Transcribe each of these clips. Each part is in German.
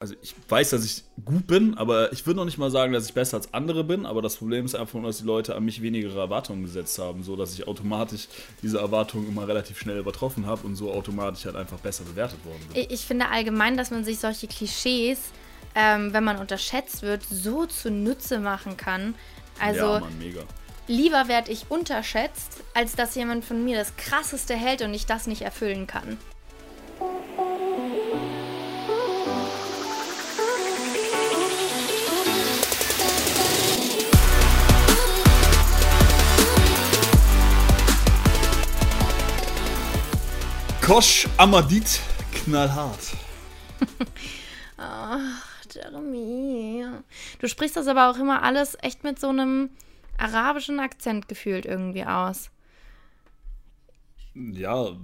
also ich weiß, dass ich gut bin, aber ich würde noch nicht mal sagen, dass ich besser als andere bin. Aber das Problem ist einfach nur, dass die Leute an mich weniger Erwartungen gesetzt haben, so dass ich automatisch diese Erwartungen immer relativ schnell übertroffen habe und so automatisch halt einfach besser bewertet worden bin. Ich finde allgemein, dass man sich solche Klischees, ähm, wenn man unterschätzt wird, so zunutze machen kann. Also ja, Mann, mega. lieber werde ich unterschätzt, als dass jemand von mir das Krasseste hält und ich das nicht erfüllen kann. Kosch Amadit knallhart. Ach, Jeremy. Du sprichst das aber auch immer alles echt mit so einem arabischen Akzent gefühlt irgendwie aus. Ja,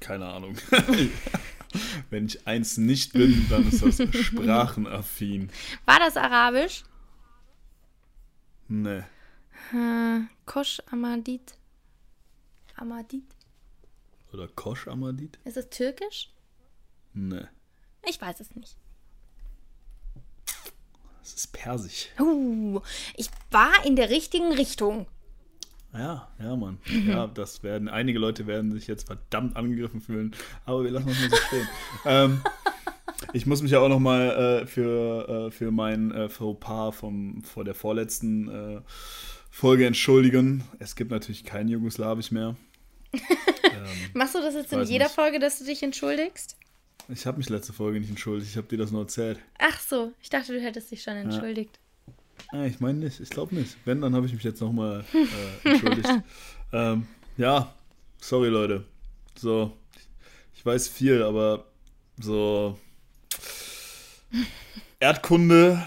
keine Ahnung. Wenn ich eins nicht bin, dann ist das sprachenaffin. War das arabisch? Nee. Äh, Kosch Amadit. Amadit? Oder Kosch Amadit? Ist es türkisch? Nee. Ich weiß es nicht. Das ist persisch. Uh, ich war in der richtigen Richtung. Ja, ja, Mann. Ja, das werden, einige Leute werden sich jetzt verdammt angegriffen fühlen, aber wir lassen uns mal so stehen. ähm, ich muss mich ja auch nochmal äh, für, äh, für mein äh, Fauxpas vom, vor der vorletzten äh, Folge entschuldigen. Es gibt natürlich kein Jugoslawisch mehr. Ähm, Machst du das jetzt in jeder nicht. Folge, dass du dich entschuldigst? Ich habe mich letzte Folge nicht entschuldigt, ich habe dir das nur erzählt. Ach so, ich dachte, du hättest dich schon entschuldigt. Ja. Ah, ich meine nicht, ich glaube nicht. Wenn, dann habe ich mich jetzt nochmal äh, entschuldigt. ähm, ja, sorry Leute. So, ich weiß viel, aber so Erdkunde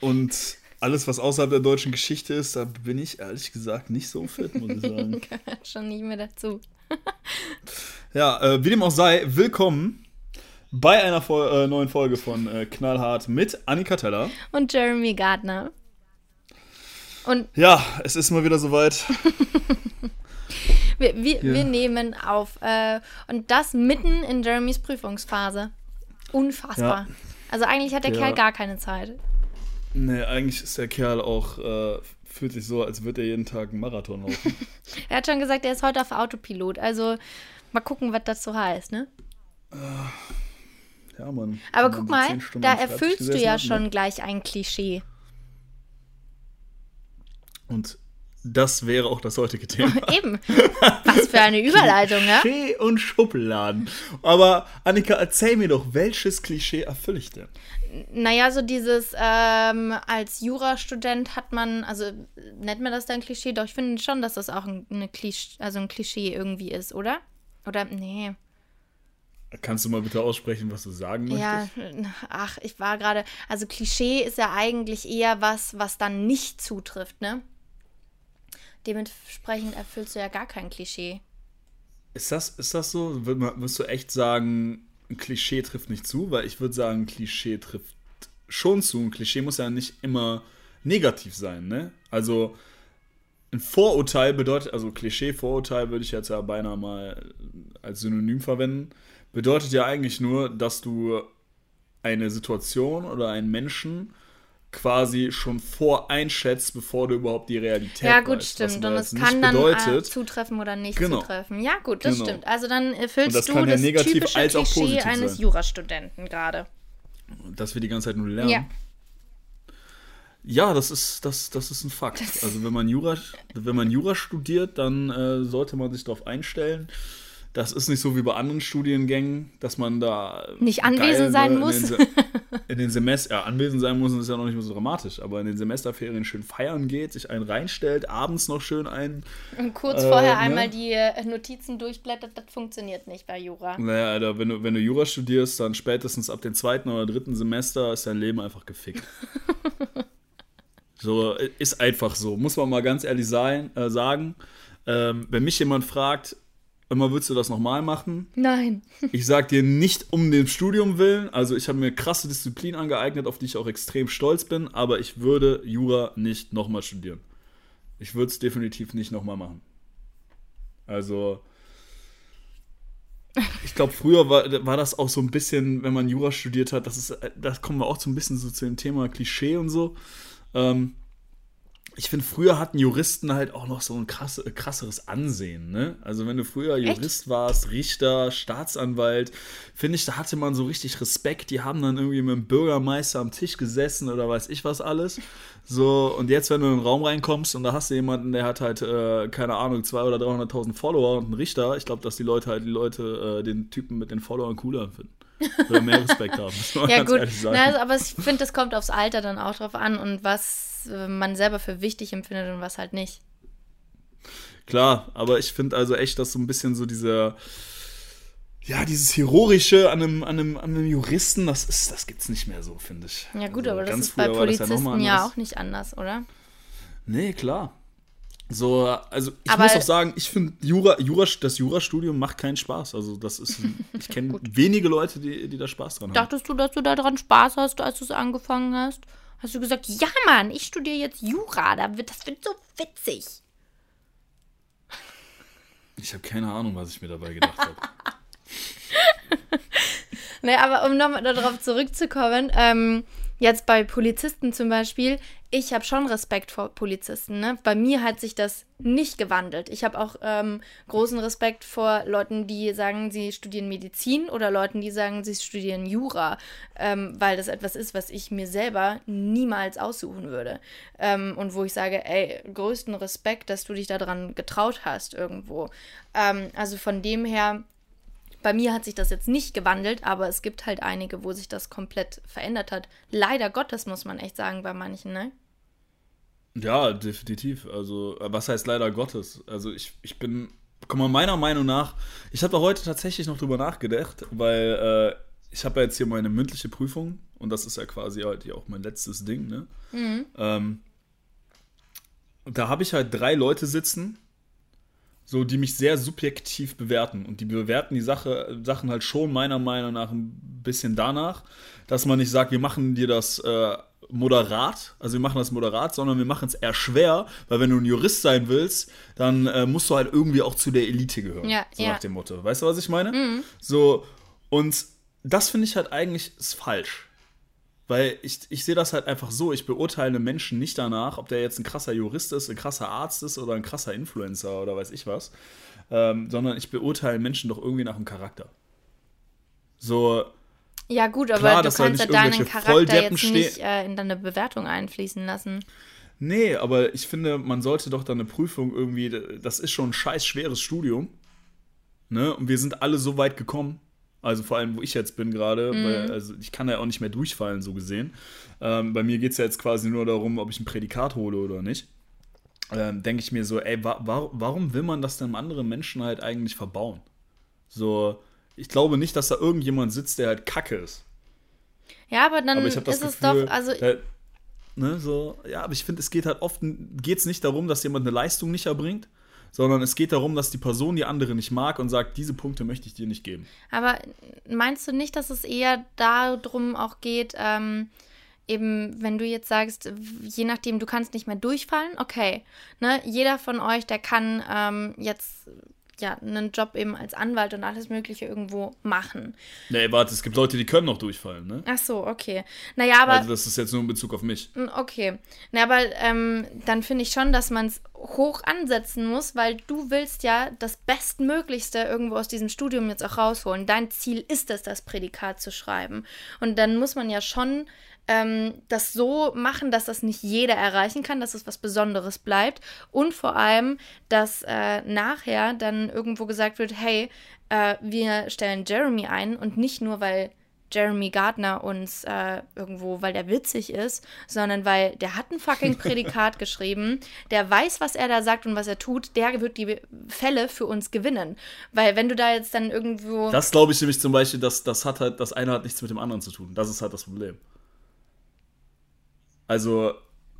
und alles, was außerhalb der deutschen Geschichte ist, da bin ich ehrlich gesagt nicht so fit, muss ich sagen. Gehört schon nicht mehr dazu. ja, äh, wie dem auch sei, willkommen bei einer Vol äh, neuen Folge von äh, Knallhart mit Annika Teller. Und Jeremy Gardner. Und ja, es ist mal wieder soweit. wir, wir, ja. wir, nehmen auf. Äh, und das mitten in Jeremys Prüfungsphase. Unfassbar. Ja. Also eigentlich hat der ja. Kerl gar keine Zeit. Nee, eigentlich ist der Kerl auch, äh, fühlt sich so, als würde er jeden Tag einen Marathon laufen. er hat schon gesagt, er ist heute auf Autopilot. Also mal gucken, was das so heißt, ne? Äh, ja, Mann. Aber guck mal, da erfüllst du ja ne? schon gleich ein Klischee. Und das wäre auch das heutige Thema. Eben. Was für eine Überleitung, ne? Klischee und Schubladen. Aber Annika, erzähl mir doch, welches Klischee erfülle ich denn? Naja, so dieses, ähm, als Jurastudent hat man, also nennt man das dann Klischee? Doch, ich finde schon, dass das auch ein, eine Klisch also ein Klischee irgendwie ist, oder? Oder, nee. Kannst du mal bitte aussprechen, was du sagen möchtest? Ja, ach, ich war gerade, also Klischee ist ja eigentlich eher was, was dann nicht zutrifft, ne? Dementsprechend erfüllst du ja gar kein Klischee. Ist das, ist das so? Würdest du echt sagen, Klischee trifft nicht zu? Weil ich würde sagen, ein Klischee trifft schon zu. Ein Klischee muss ja nicht immer negativ sein, ne? Also ein Vorurteil bedeutet, also Klischee, Vorurteil würde ich jetzt ja beinahe mal als Synonym verwenden, bedeutet ja eigentlich nur, dass du eine Situation oder einen Menschen quasi schon voreinschätzt, bevor du überhaupt die Realität Ja, gut, weißt, stimmt. Und es kann dann äh, zutreffen oder nicht genau. zutreffen. Ja, gut, das genau. stimmt. Also dann erfüllst das du das ja typische als auch Klischee eines. Jurastudenten gerade. Dass wir die ganze Zeit nur lernen. Ja. Ja, das ist, das, das ist ein Fakt. Also wenn man Jura, wenn man Jura studiert, dann äh, sollte man sich darauf einstellen, das ist nicht so wie bei anderen Studiengängen, dass man da nicht anwesend sein in muss. Den in den Semester, ja, anwesend sein muss, ist ja noch nicht mehr so dramatisch, aber in den Semesterferien schön feiern geht, sich einen reinstellt, abends noch schön ein. Und kurz äh, vorher ne? einmal die äh, Notizen durchblättert, das funktioniert nicht bei Jura. Naja, Alter, wenn du, wenn du Jura studierst, dann spätestens ab dem zweiten oder dritten Semester ist dein Leben einfach gefickt. so, ist einfach so, muss man mal ganz ehrlich sein, äh, sagen. Ähm, wenn mich jemand fragt, Immer würdest du das nochmal machen? Nein. Ich sag dir nicht um den Studium willen. Also ich habe mir krasse Disziplin angeeignet, auf die ich auch extrem stolz bin, aber ich würde Jura nicht nochmal studieren. Ich würde es definitiv nicht nochmal machen. Also. Ich, ich glaube, früher war, war das auch so ein bisschen, wenn man Jura studiert hat, das ist, das kommen wir auch so ein bisschen so zu dem Thema Klischee und so. Ähm, ich finde, früher hatten Juristen halt auch noch so ein krass, krasseres Ansehen. Ne? Also, wenn du früher Jurist Echt? warst, Richter, Staatsanwalt, finde ich, da hatte man so richtig Respekt. Die haben dann irgendwie mit dem Bürgermeister am Tisch gesessen oder weiß ich was alles. So, und jetzt, wenn du in den Raum reinkommst und da hast du jemanden, der hat halt, äh, keine Ahnung, 200.000 oder 300.000 Follower und einen Richter, ich glaube, dass die Leute halt die Leute, äh, den Typen mit den Followern cooler finden. Oder mehr Respekt haben. ja, gut. Na, aber ich finde, das kommt aufs Alter dann auch drauf an und was äh, man selber für wichtig empfindet und was halt nicht. Klar, aber ich finde also echt, dass so ein bisschen so dieser, ja, dieses Heroische an einem, an einem, an einem Juristen, das, ist, das gibt's nicht mehr so, finde ich. Ja, gut, also aber das ist bei Polizisten ja, ja, auch nicht anders, oder? Nee, klar. So, also ich aber muss auch sagen, ich finde Jura, Jura, das Jurastudium macht keinen Spaß. Also das ist, ich kenne wenige Leute, die, die da Spaß dran haben. Dachtest du, dass du da dran Spaß hast, als du es angefangen hast? Hast du gesagt, ja Mann, ich studiere jetzt Jura, das wird so witzig. Ich habe keine Ahnung, was ich mir dabei gedacht habe. naja, aber um nochmal darauf zurückzukommen, ähm, Jetzt bei Polizisten zum Beispiel, ich habe schon Respekt vor Polizisten. Ne? Bei mir hat sich das nicht gewandelt. Ich habe auch ähm, großen Respekt vor Leuten, die sagen, sie studieren Medizin oder Leuten, die sagen, sie studieren Jura, ähm, weil das etwas ist, was ich mir selber niemals aussuchen würde. Ähm, und wo ich sage, ey, größten Respekt, dass du dich daran getraut hast irgendwo. Ähm, also von dem her bei mir hat sich das jetzt nicht gewandelt, aber es gibt halt einige, wo sich das komplett verändert hat. Leider Gottes, muss man echt sagen, bei manchen, ne? Ja, definitiv. Also, was heißt leider Gottes? Also, ich, ich bin, guck mal, meiner Meinung nach, ich habe da heute tatsächlich noch drüber nachgedacht, weil äh, ich habe ja jetzt hier meine mündliche Prüfung und das ist ja quasi halt auch mein letztes Ding, ne? Mhm. Ähm, da habe ich halt drei Leute sitzen, so die mich sehr subjektiv bewerten. Und die bewerten die Sache, Sachen halt schon meiner Meinung nach ein bisschen danach, dass man nicht sagt, wir machen dir das äh, moderat, also wir machen das moderat, sondern wir machen es eher schwer, weil wenn du ein Jurist sein willst, dann äh, musst du halt irgendwie auch zu der Elite gehören. Ja, so ja. nach dem Motto. Weißt du, was ich meine? Mhm. So, und das finde ich halt eigentlich ist falsch. Weil ich, ich sehe das halt einfach so, ich beurteile Menschen nicht danach, ob der jetzt ein krasser Jurist ist, ein krasser Arzt ist oder ein krasser Influencer oder weiß ich was, ähm, sondern ich beurteile Menschen doch irgendwie nach dem Charakter. So. Ja gut, aber klar, du kannst ja deinen Charakter jetzt nicht äh, in deine Bewertung einfließen lassen. Nee, aber ich finde, man sollte doch dann eine Prüfung irgendwie, das ist schon ein scheiß schweres Studium. Ne? Und wir sind alle so weit gekommen. Also vor allem, wo ich jetzt bin gerade, mhm. also ich kann ja auch nicht mehr durchfallen, so gesehen. Ähm, bei mir geht es ja jetzt quasi nur darum, ob ich ein Prädikat hole oder nicht. Ähm, Denke ich mir so, ey, wa wa warum will man das denn anderen Menschen halt eigentlich verbauen? So, ich glaube nicht, dass da irgendjemand sitzt, der halt kacke ist. Ja, aber dann aber ist Gefühl, es doch, also. Der, ne, so, ja, aber ich finde, es geht halt oft, geht es nicht darum, dass jemand eine Leistung nicht erbringt, sondern es geht darum, dass die Person die andere nicht mag und sagt, diese Punkte möchte ich dir nicht geben. Aber meinst du nicht, dass es eher darum auch geht, ähm, eben, wenn du jetzt sagst, je nachdem, du kannst nicht mehr durchfallen, okay, ne, jeder von euch, der kann ähm, jetzt ja, einen Job eben als Anwalt und alles Mögliche irgendwo machen. Nee, warte, es gibt Leute, die können noch durchfallen, ne? Ach so, okay. Naja, aber. Also, das ist jetzt nur in Bezug auf mich. Okay. Na, aber ähm, dann finde ich schon, dass man es hoch ansetzen muss, weil du willst ja das Bestmöglichste irgendwo aus diesem Studium jetzt auch rausholen. Dein Ziel ist es, das Prädikat zu schreiben. Und dann muss man ja schon ähm, das so machen, dass das nicht jeder erreichen kann, dass es was Besonderes bleibt und vor allem, dass äh, nachher dann irgendwo gesagt wird, hey, äh, wir stellen Jeremy ein und nicht nur, weil Jeremy Gardner uns äh, irgendwo, weil der witzig ist, sondern weil der hat ein fucking Prädikat geschrieben, der weiß, was er da sagt und was er tut, der wird die Fälle für uns gewinnen. Weil wenn du da jetzt dann irgendwo. Das glaube ich nämlich zum Beispiel, dass das hat halt, das eine hat nichts mit dem anderen zu tun. Das ist halt das Problem. Also,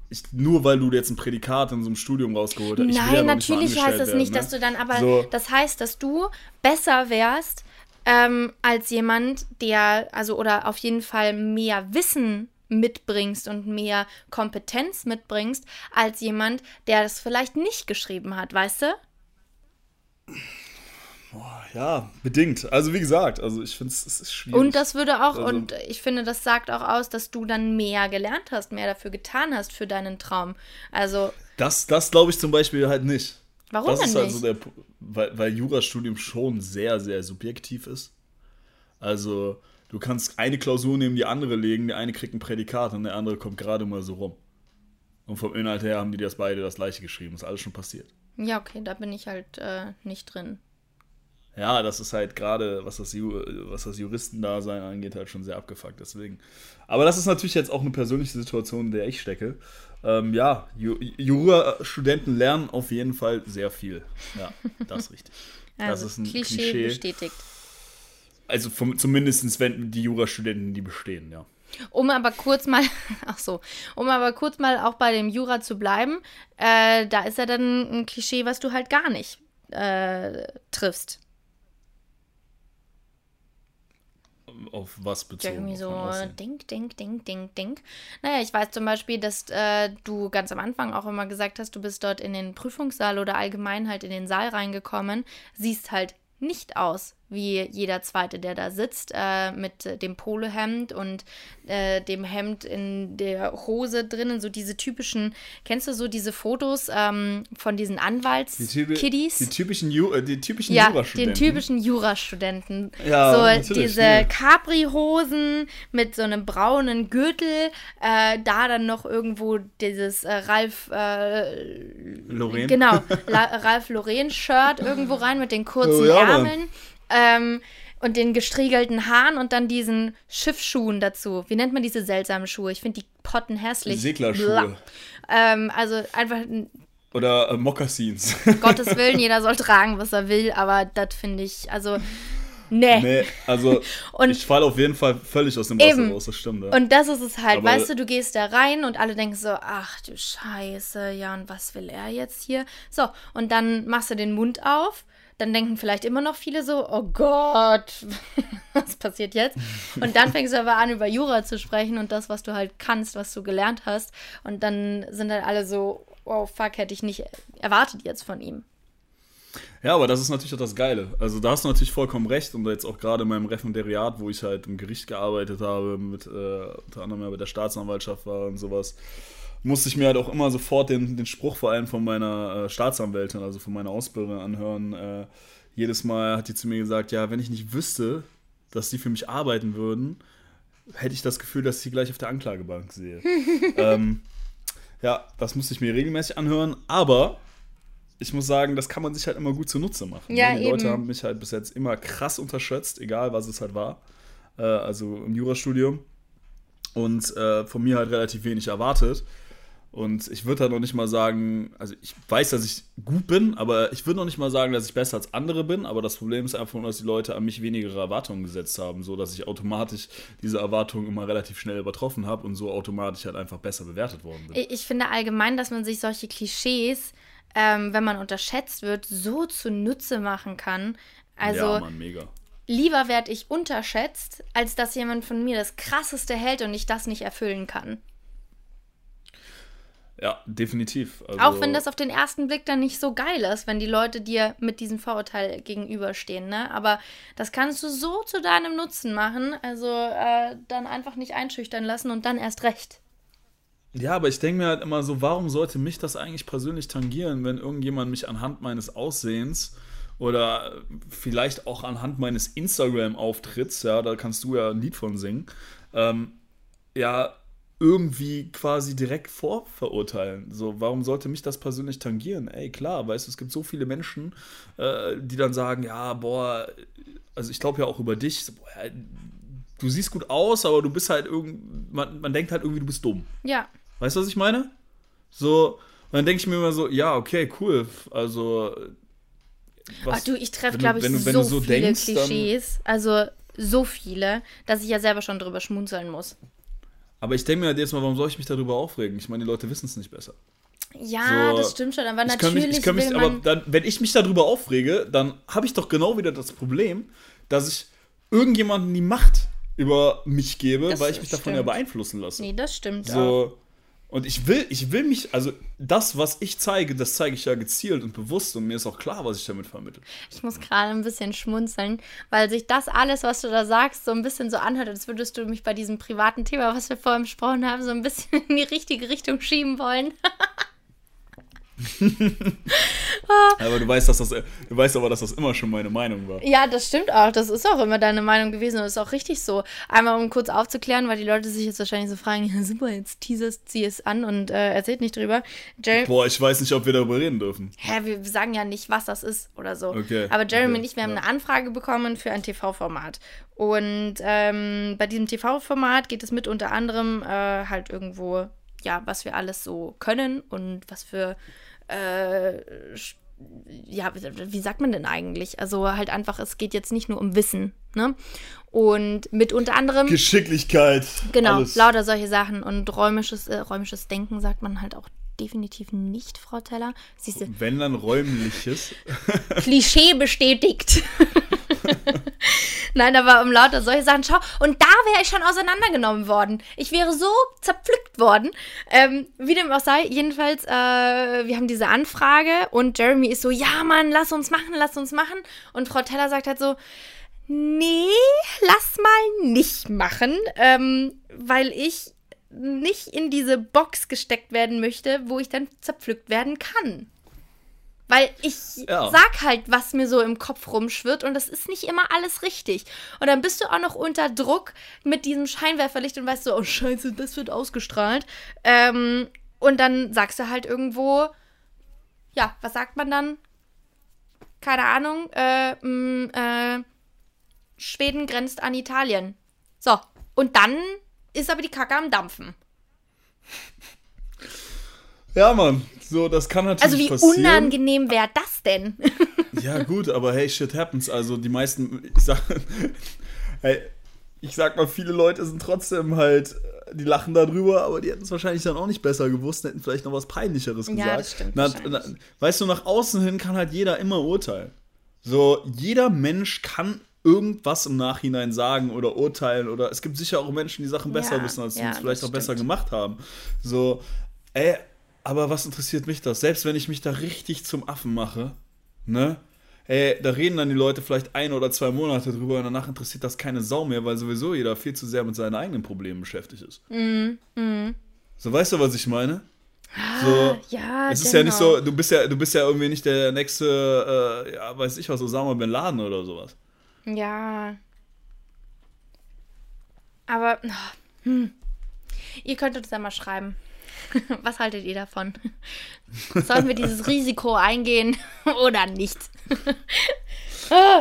ich, nur weil du jetzt ein Prädikat in so einem Studium rausgeholt hast. Nein, ja natürlich heißt das nicht, ne? dass du dann, aber so. das heißt, dass du besser wärst ähm, als jemand, der, also oder auf jeden Fall mehr Wissen mitbringst und mehr Kompetenz mitbringst, als jemand, der das vielleicht nicht geschrieben hat, weißt du? Ja, bedingt. Also wie gesagt, also ich finde es ist schwierig. Und das würde auch, Also- und ich finde, das sagt auch aus, dass du dann mehr gelernt hast, mehr dafür getan hast für deinen Traum. Also, Das, das glaube ich zum Beispiel halt nicht. Warum das denn ist halt nicht? so der, weil, weil Jurastudium schon sehr, sehr subjektiv ist. Also, du kannst eine Klausur neben die andere legen, der eine kriegt ein Prädikat und der andere kommt gerade mal so rum. Und vom Inhalt her haben die das beide das gleiche geschrieben. Ist alles schon passiert. ja, okay, da bin ich halt äh, nicht drin. Ja, das ist halt gerade, was das, Ju was das Juristendasein angeht, halt schon sehr abgefuckt. Deswegen. Aber das ist natürlich jetzt auch eine persönliche Situation, in der ich stecke. Ähm, ja, Ju Jura-Studenten lernen auf jeden Fall sehr viel. Ja, das ist richtig. Also, das ist ein Klischee, Klischee. bestätigt. Also vom, zumindest wenn die Jurastudenten, die bestehen, ja. Um aber kurz mal, ach so, um aber kurz mal auch bei dem Jura zu bleiben, äh, da ist ja dann ein Klischee, was du halt gar nicht äh, triffst. Auf was Ja, bezogen? irgendwie so, denk, denk, denk, denk, denk. Naja, ich weiß zum Beispiel, dass äh, du ganz am Anfang auch immer gesagt hast, du bist dort in den Prüfungssaal oder allgemein halt in den Saal reingekommen, siehst halt nicht aus wie jeder Zweite, der da sitzt, äh, mit äh, dem Polohemd und äh, dem Hemd in der Hose drinnen, so diese typischen, kennst du so diese Fotos ähm, von diesen Die, Anwalts-Kiddies? die typischen, Ju äh, die typischen Ja, Jurastudenten. den typischen Jurastudenten. Ja, so diese. Capri-Hosen mit so einem braunen Gürtel, äh, da dann noch irgendwo dieses äh, Ralf Lorraine. Genau, La Ralf Lauren-Shirt irgendwo rein mit den kurzen Oh, ja. Ärmeln. Ähm, und den gestriegelten Haaren und dann diesen Schiffsschuhen dazu. Wie nennt man diese seltsamen Schuhe? Ich finde die Potten hässlich. Seglerschuhe. Ähm, also einfach Oder äh, Mokassins. Gottes Willen, jeder soll tragen, was er will, aber das finde ich, also, nee. nee, also Und- ich falle auf jeden Fall völlig aus dem Wasser Eben. raus, das stimmt. Ja. Und das ist es halt, Aber- weißt du, du gehst da rein und alle denken so, ach du Scheiße, ja, und was will er jetzt hier? So, und dann machst du den Mund auf, dann denken vielleicht immer noch viele so, oh Gott, was passiert jetzt? Und dann fängst du aber an, über Jura zu sprechen und das, was du halt kannst, was du gelernt hast. Und dann sind dann alle so, oh fuck, hätte ich nicht erwartet jetzt von ihm. Ja, aber das ist natürlich auch das Geile. Also da hast du natürlich vollkommen recht und jetzt auch gerade in meinem Referendariat, wo ich halt im Gericht gearbeitet habe, mit äh, unter anderem ja bei der Staatsanwaltschaft war und sowas, musste ich mir halt auch immer sofort den, den Spruch vor allem von meiner äh, Staatsanwältin, also von meiner Ausbilderin anhören. Äh, jedes Mal hat die zu mir gesagt, ja, wenn ich nicht wüsste, dass sie für mich arbeiten würden, hätte ich das Gefühl, dass ich sie gleich auf der Anklagebank sehe. ähm, ja, das musste ich mir regelmäßig anhören, aber ich muss sagen, das kann man sich halt immer gut zunutze machen. Ja, ne? Die Leute eben. haben mich halt bis jetzt immer krass unterschätzt, egal was es halt war. Äh, also im Jurastudium. Und äh, von mir halt relativ wenig erwartet. Und ich würde halt noch nicht mal sagen, also ich weiß, dass ich gut bin, aber ich würde noch nicht mal sagen, dass ich besser als andere bin. Aber das Problem ist einfach nur, dass die Leute an mich weniger Erwartungen gesetzt haben, so dass ich automatisch diese Erwartungen immer relativ schnell übertroffen habe und so automatisch halt einfach besser bewertet worden bin. Ich finde allgemein, dass man sich solche Klischees, ähm, wenn man unterschätzt wird, so zunutze machen kann. Also ja, Mann, mega. lieber werde ich unterschätzt, als dass jemand von mir das Krasseste hält und ich das nicht erfüllen kann. Ja, definitiv. Also, Auch wenn das auf den ersten Blick dann nicht so geil ist, wenn die Leute dir mit diesem Vorurteil gegenüberstehen, ne? Aber das kannst du so zu deinem Nutzen machen, also äh, dann einfach nicht einschüchtern lassen und dann erst recht. Ja, aber ich denke mir halt immer so, warum sollte mich das eigentlich persönlich tangieren, wenn irgendjemand mich anhand meines Aussehens oder vielleicht auch anhand meines Instagram-Auftritts, ja, da kannst du ja ein Lied von singen, ähm, ja, irgendwie quasi direkt vorverurteilen. So, warum sollte mich das persönlich tangieren? Ey, klar, weißt du, es gibt so viele Menschen, äh, die dann sagen, ja, boah, also ich glaube ja auch über dich, so, boah, du siehst gut aus, aber du bist halt irgend, man, man denkt halt irgendwie, du bist dumm. Ja. Weißt du, was ich meine? So, und dann denke ich mir immer so, ja, okay, cool. Also. was- Ach du, ich treffe, glaube ich, wenn du- so, wenn du so viele denkst, Klischees. Also so viele, dass ich ja selber schon drüber schmunzeln muss. Aber ich denke mir halt jetzt mal, warum soll ich mich darüber aufregen? Ich meine, die Leute wissen es nicht besser. Ja, So, das stimmt schon, aber natürlich mich, ich kann mich, aber dann, wenn ich mich darüber aufrege, dann habe ich doch genau wieder das Problem, dass ich irgendjemanden die Macht über mich gebe, Das weil ich mich davon ja stimmt. beeinflussen lasse. nee, das stimmt auch. So. Und ich will, ich will mich, also das, was ich zeige, das zeige ich ja gezielt und bewusst und mir ist auch klar, was ich damit vermittle. Ich muss gerade ein bisschen schmunzeln, weil sich das alles, was du da sagst, so ein bisschen so anhört, als würdest du mich bei diesem privaten Thema, was wir vorhin besprochen haben, so ein bisschen in die richtige Richtung schieben wollen. aber du weißt, dass das, du weißt aber, dass das immer schon meine Meinung war. Ja, das stimmt auch. Das ist auch immer deine Meinung gewesen und ist auch richtig so. Einmal, um kurz aufzuklären, weil die Leute sich jetzt wahrscheinlich so fragen, ja, super, jetzt teaserst sie es an und äh, erzählt nicht drüber. Jer Boah, ich weiß nicht, ob wir darüber reden dürfen. Hä, wir sagen ja nicht, was das ist oder so. Okay. Aber Jeremy okay. und ich, wir haben ja. eine Anfrage bekommen für ein TV-Format. Und ähm, bei diesem TV-Format geht es mit unter anderem äh, halt irgendwo, ja, was wir alles so können und was für äh, ja, wie sagt man denn eigentlich? Also halt einfach, es geht jetzt nicht nur um Wissen, ne? Und mit unter anderem. Geschicklichkeit. Genau, alles. lauter solche Sachen. Und räumliches, äh, räumliches Denken sagt man halt auch definitiv nicht, Frau Teller. Siehste, Wenn dann räumliches. Klischee bestätigt. Nein, aber um lauter solche Sachen. Schau, und da wäre ich schon auseinandergenommen worden. Ich wäre so zerpflückt worden. Ähm, wie dem auch sei, jedenfalls, äh, wir haben diese Anfrage und Jeremy ist so, ja, Mann, lass uns machen, lass uns machen. Und Frau Teller sagt halt so, nee, lass mal nicht machen, ähm, weil ich nicht in diese Box gesteckt werden möchte, wo ich dann zerpflückt werden kann. Weil ich ja. sag halt, was mir so im Kopf rumschwirrt und das ist nicht immer alles richtig. Und dann bist du auch noch unter Druck mit diesem Scheinwerferlicht und weißt so, oh Scheiße, das wird ausgestrahlt. Ähm, und dann sagst du halt irgendwo, ja, was sagt man dann? Keine Ahnung, äh, mh, äh, Schweden grenzt an Italien. So, und dann ist aber die Kacke am Dampfen. Ja, Mann, so, das kann natürlich Also wie passieren. unangenehm wäre das denn? ja, gut, aber hey, shit happens. Also die meisten, ich sag, hey, ich sag mal, viele Leute sind trotzdem halt, die lachen darüber, aber die hätten es wahrscheinlich dann auch nicht besser gewusst, hätten vielleicht noch was Peinlicheres gesagt. Ja, das stimmt. Na, na, weißt du, nach außen hin kann halt jeder immer urteilen. So, jeder Mensch kann irgendwas im Nachhinein sagen oder urteilen oder es gibt sicher auch Menschen, die Sachen besser ja, wissen als ja, uns, vielleicht auch stimmt. besser gemacht haben. So, ey, aber was interessiert mich das? Selbst wenn ich mich da richtig zum Affen mache, ne? Ey, da reden dann die Leute vielleicht ein oder zwei Monate drüber und danach interessiert das keine Sau mehr, weil sowieso jeder viel zu sehr mit seinen eigenen Problemen beschäftigt ist. Mhm. Mhm. So, weißt du, was ich meine? Ah, so, ja, es ist genau. ja nicht so, du bist ja, du bist ja irgendwie nicht der nächste, äh, ja, weiß ich was, Osama Bin Laden oder sowas. Ja. Aber, hm. ihr könnt uns ja mal schreiben. Was haltet ihr davon? Sollen wir dieses Risiko eingehen oder nicht?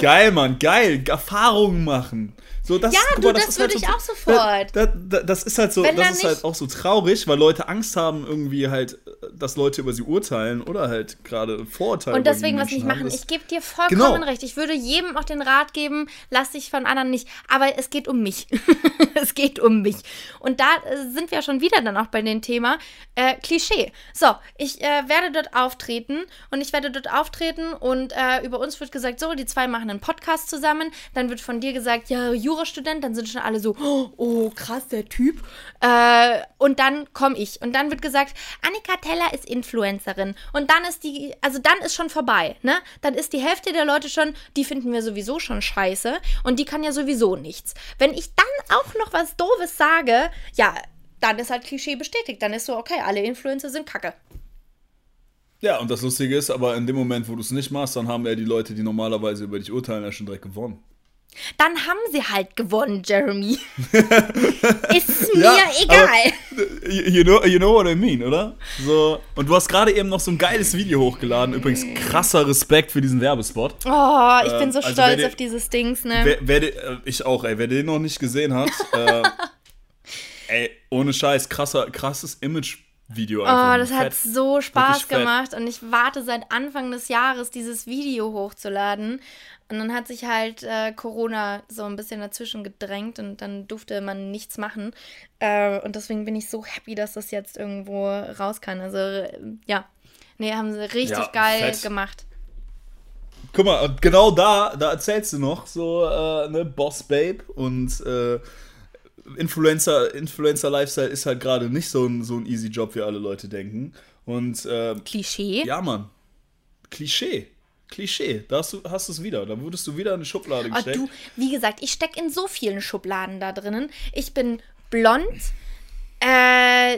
geil, Mann, geil. Erfahrungen machen. So, das, ja, du, mal, das, das würde halt ich so, auch sofort. Das, das, das ist halt so, Wenn das ist halt auch so traurig, weil Leute Angst haben, irgendwie halt, dass Leute über sie urteilen oder halt gerade Vorurteile. Und deswegen was nicht machen. Ich gebe dir vollkommen genau. recht. Ich würde jedem auch den Rat geben, lass dich von anderen nicht. Aber es geht um mich. es geht um mich. Und da äh, sind wir schon wieder dann auch bei dem Thema äh, Klischee. So, ich äh, werde dort auftreten und ich werde dort auftreten und äh, über uns wird gesagt, so, die zwei machen einen Podcast zusammen. Dann wird von dir gesagt, ja, Ju Jurastudent, dann sind schon alle so, oh, krass, der Typ. Äh, und dann komme ich. Und dann wird gesagt, Annika Teller ist Influencerin. Und dann ist die, also dann ist schon vorbei, ne? Dann ist die Hälfte der Leute schon, die finden wir sowieso schon scheiße. Und die kann ja sowieso nichts. Wenn ich dann auch noch was Doofes sage, ja, dann ist halt Klischee bestätigt. Dann ist so, okay, alle Influencer sind kacke. Ja, und das Lustige ist, aber in dem Moment, wo du es nicht machst, dann haben ja die Leute, die normalerweise über dich urteilen, ja schon direkt gewonnen. Dann haben sie halt gewonnen, Jeremy. Ist mir ja, egal. You know, you know what I mean, oder? So, und du hast gerade eben noch so ein geiles Video hochgeladen. Übrigens, krasser Respekt für diesen Werbespot. Oh, ich äh, bin so also stolz den, auf dieses Dings, ne? Wer, wer den, äh, ich auch, ey. Wer den noch nicht gesehen hat, äh, ey, ohne Scheiß, krasser, krasses Image. Video Oh, das fett. hat so Spaß gemacht und ich warte seit Anfang des Jahres, dieses Video hochzuladen. Und dann hat sich halt äh, Corona so ein bisschen dazwischen gedrängt und dann durfte man nichts machen. Äh, und deswegen bin ich so happy, dass das jetzt irgendwo raus kann. Also äh, ja, nee, haben sie richtig ja, geil fett. gemacht. Guck mal, und genau da, da erzählst du noch so, äh, ne, Boss Babe und äh, Influencer, Influencer-Lifestyle ist halt gerade nicht so ein, so ein easy Job, wie alle Leute denken. Und äh, Klischee. ja, Mann. Klischee. Klischee. Da hast du hast es wieder. Da wurdest du wieder in eine Schublade Oh, gesteckt. du, wie gesagt, ich stecke in so vielen Schubladen da drinnen. Ich bin blond, äh,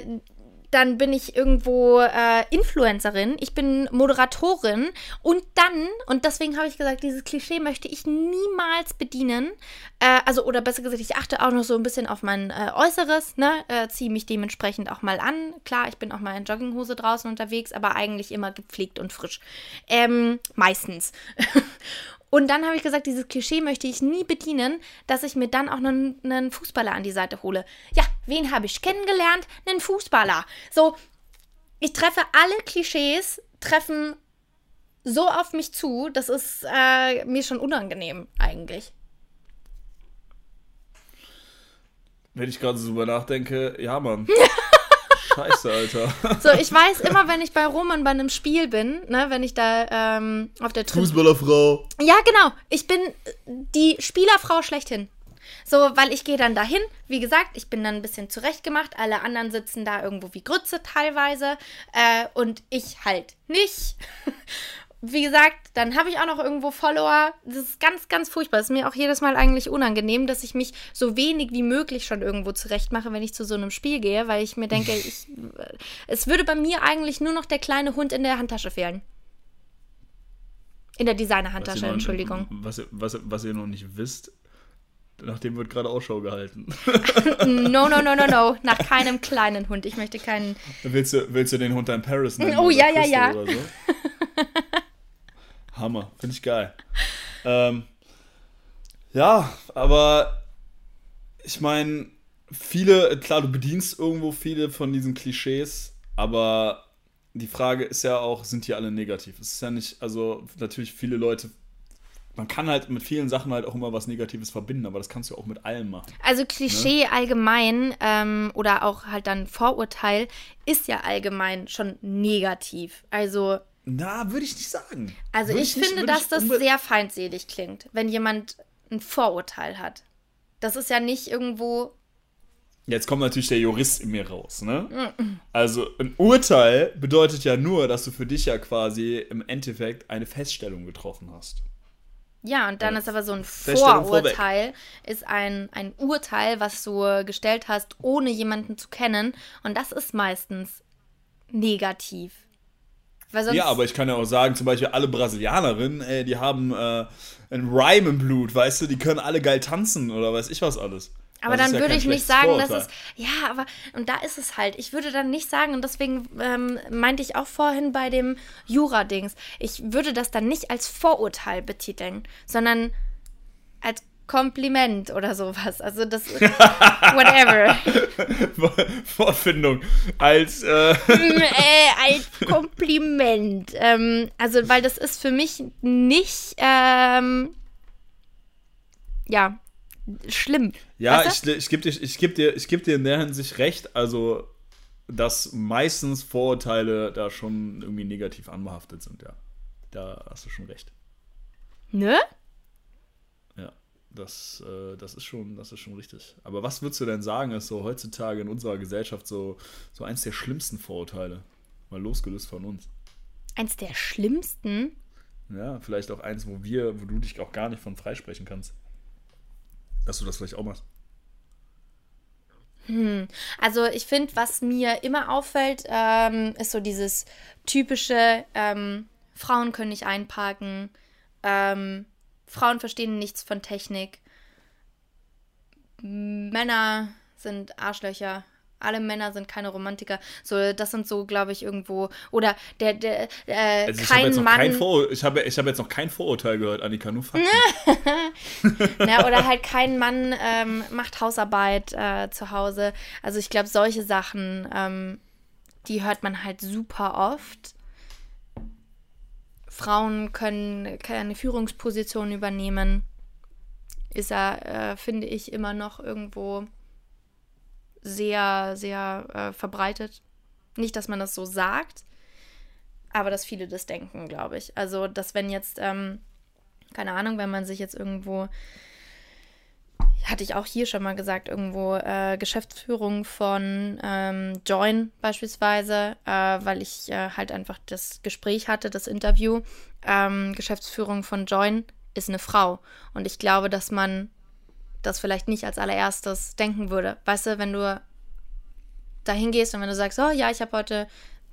dann bin ich irgendwo äh, Influencerin, ich bin Moderatorin und dann, und deswegen habe ich gesagt, dieses Klischee möchte ich niemals bedienen. Äh, also, oder besser gesagt, ich achte auch noch so ein bisschen auf mein äh, Äußeres, ne? Äh, Ziehe mich dementsprechend auch mal an. Klar, ich bin auch mal in Jogginghose draußen unterwegs, aber eigentlich immer gepflegt und frisch. Ähm, meistens. Und dann habe ich gesagt, dieses Klischee möchte ich nie bedienen, dass ich mir dann auch noch einen, einen Fußballer an die Seite hole. Ja, wen habe ich kennengelernt? Einen Fußballer. So, ich treffe alle Klischees, treffen so auf mich zu, das ist äh, mir schon unangenehm eigentlich. Wenn ich gerade so drüber nachdenke, ja, Mann. Scheiße, Alter. So, ich weiß immer, wenn ich bei Roman bei einem Spiel bin, ne, wenn ich da ähm, auf der Tribüne Fußballerfrau. Ja, genau. Ich bin die Spielerfrau schlechthin. So, weil ich gehe dann dahin. Wie gesagt, ich bin dann ein bisschen zurechtgemacht. Alle anderen sitzen da irgendwo wie Grütze teilweise. Äh, und ich halt nicht. Wie gesagt, dann habe ich auch noch irgendwo Follower. Das ist ganz, ganz furchtbar. Das ist mir auch jedes Mal eigentlich unangenehm, dass ich mich so wenig wie möglich schon irgendwo zurechtmache, wenn ich zu so einem Spiel gehe, weil ich mir denke, ich, äh, es würde bei mir eigentlich nur noch der kleine Hund in der Handtasche fehlen. In der Designer-Handtasche, Entschuldigung. Was, ihr- was, was ihr noch nicht wisst, nach dem wird gerade Ausschau gehalten. No, no, no, no, no. Nach keinem kleinen Hund. Ich möchte keinen. willst, du, willst du den Hund dann Paris nennen? Oh, ja, ja, ja. Oder so? Hammer, finde ich geil. Ähm, ja, aber ich meine, viele, klar, du bedienst irgendwo viele von diesen Klischees, aber die Frage ist ja auch, sind die alle negativ? Es ist ja nicht, also natürlich viele Leute, man kann halt mit vielen Sachen halt auch immer was Negatives verbinden, aber das kannst du auch mit allem machen. Also Klischee allgemein ähm, oder auch halt dann Vorurteil ist ja allgemein schon negativ. Also, Na, würde ich nicht sagen. also Würde ich, nicht- finde, dass ich das sehr feindselig klingt, wenn jemand ein Vorurteil hat. Das ist ja nicht irgendwo. Jetzt kommt natürlich der Jurist in mir raus, ne? Mm, Also ein Urteil bedeutet ja nur, dass du für dich ja quasi im Endeffekt eine Feststellung getroffen hast. Ja, und dann Ja. ist aber so ein Vorurteil, ist ein, ein Urteil, was du gestellt hast, ohne jemanden zu kennen. Und das ist meistens negativ. Ja, aber ich kann ja auch sagen, zum Beispiel alle Brasilianerinnen, ey, die haben äh, ein Rhyme im Blut, weißt du, die können alle geil tanzen oder weiß ich was alles. Aber Das dann ja würde kein ich nicht sagen, dass es. Ja, aber. Und da ist es halt. Ich würde dann nicht sagen, und deswegen ähm, meinte ich auch vorhin bei dem Jura-Dings, ich würde das dann nicht als Vorurteil betiteln, sondern als Kompliment oder sowas. Also das. whatever. Wortfindung als äh, äh, als Kompliment. Ähm, also, weil das ist für mich nicht. Ähm, ja. Schlimm. Ja, Weißt ich, ich gebe dir, ich geb dir, ich geb dir in der Hinsicht recht, also dass meistens Vorurteile da schon irgendwie negativ anbehaftet sind, ja. Da hast du schon recht. Ne? Das, äh, das, ist schon, das ist schon richtig. Aber was würdest du denn sagen, ist so heutzutage in unserer Gesellschaft so, so eins der schlimmsten Vorurteile? Mal losgelöst von uns. Eins der schlimmsten. Ja, vielleicht auch eins, wo wir, wo du dich auch gar nicht von freisprechen kannst. Dass du das vielleicht auch machst. Also ich finde, was mir immer auffällt, ähm, ist so dieses typische, ähm, Frauen können nicht einparken, ähm, Frauen verstehen nichts von Technik, Männer sind Arschlöcher. Alle Männer sind keine Romantiker. So, das sind so, glaube ich, irgendwo. Oder der, der, äh, Also ich kein noch Mann. kein Vor ich habe, ich habe jetzt noch kein Vorurteil gehört, Annika, nur Fakten. Ja, oder halt kein Mann ähm, macht Hausarbeit äh, zu Hause. Also ich glaube, solche Sachen, ähm, die hört man halt super oft. Frauen können keine Führungsposition übernehmen. Ist ja, äh, finde ich, immer noch irgendwo sehr, sehr äh, verbreitet. Nicht, dass man das so sagt, aber dass viele das denken, glaube ich. Also, dass wenn jetzt, ähm, keine Ahnung, wenn man sich jetzt irgendwo hatte ich auch hier schon mal gesagt, irgendwo äh, Geschäftsführung von ähm, Join beispielsweise, äh, weil ich äh, halt einfach das Gespräch hatte, das Interview. Ähm, Geschäftsführung von Join ist eine Frau. Und ich glaube, dass man das vielleicht nicht als allererstes denken würde. Weißt du, wenn du dahin gehst und wenn du sagst, oh ja, ich habe heute,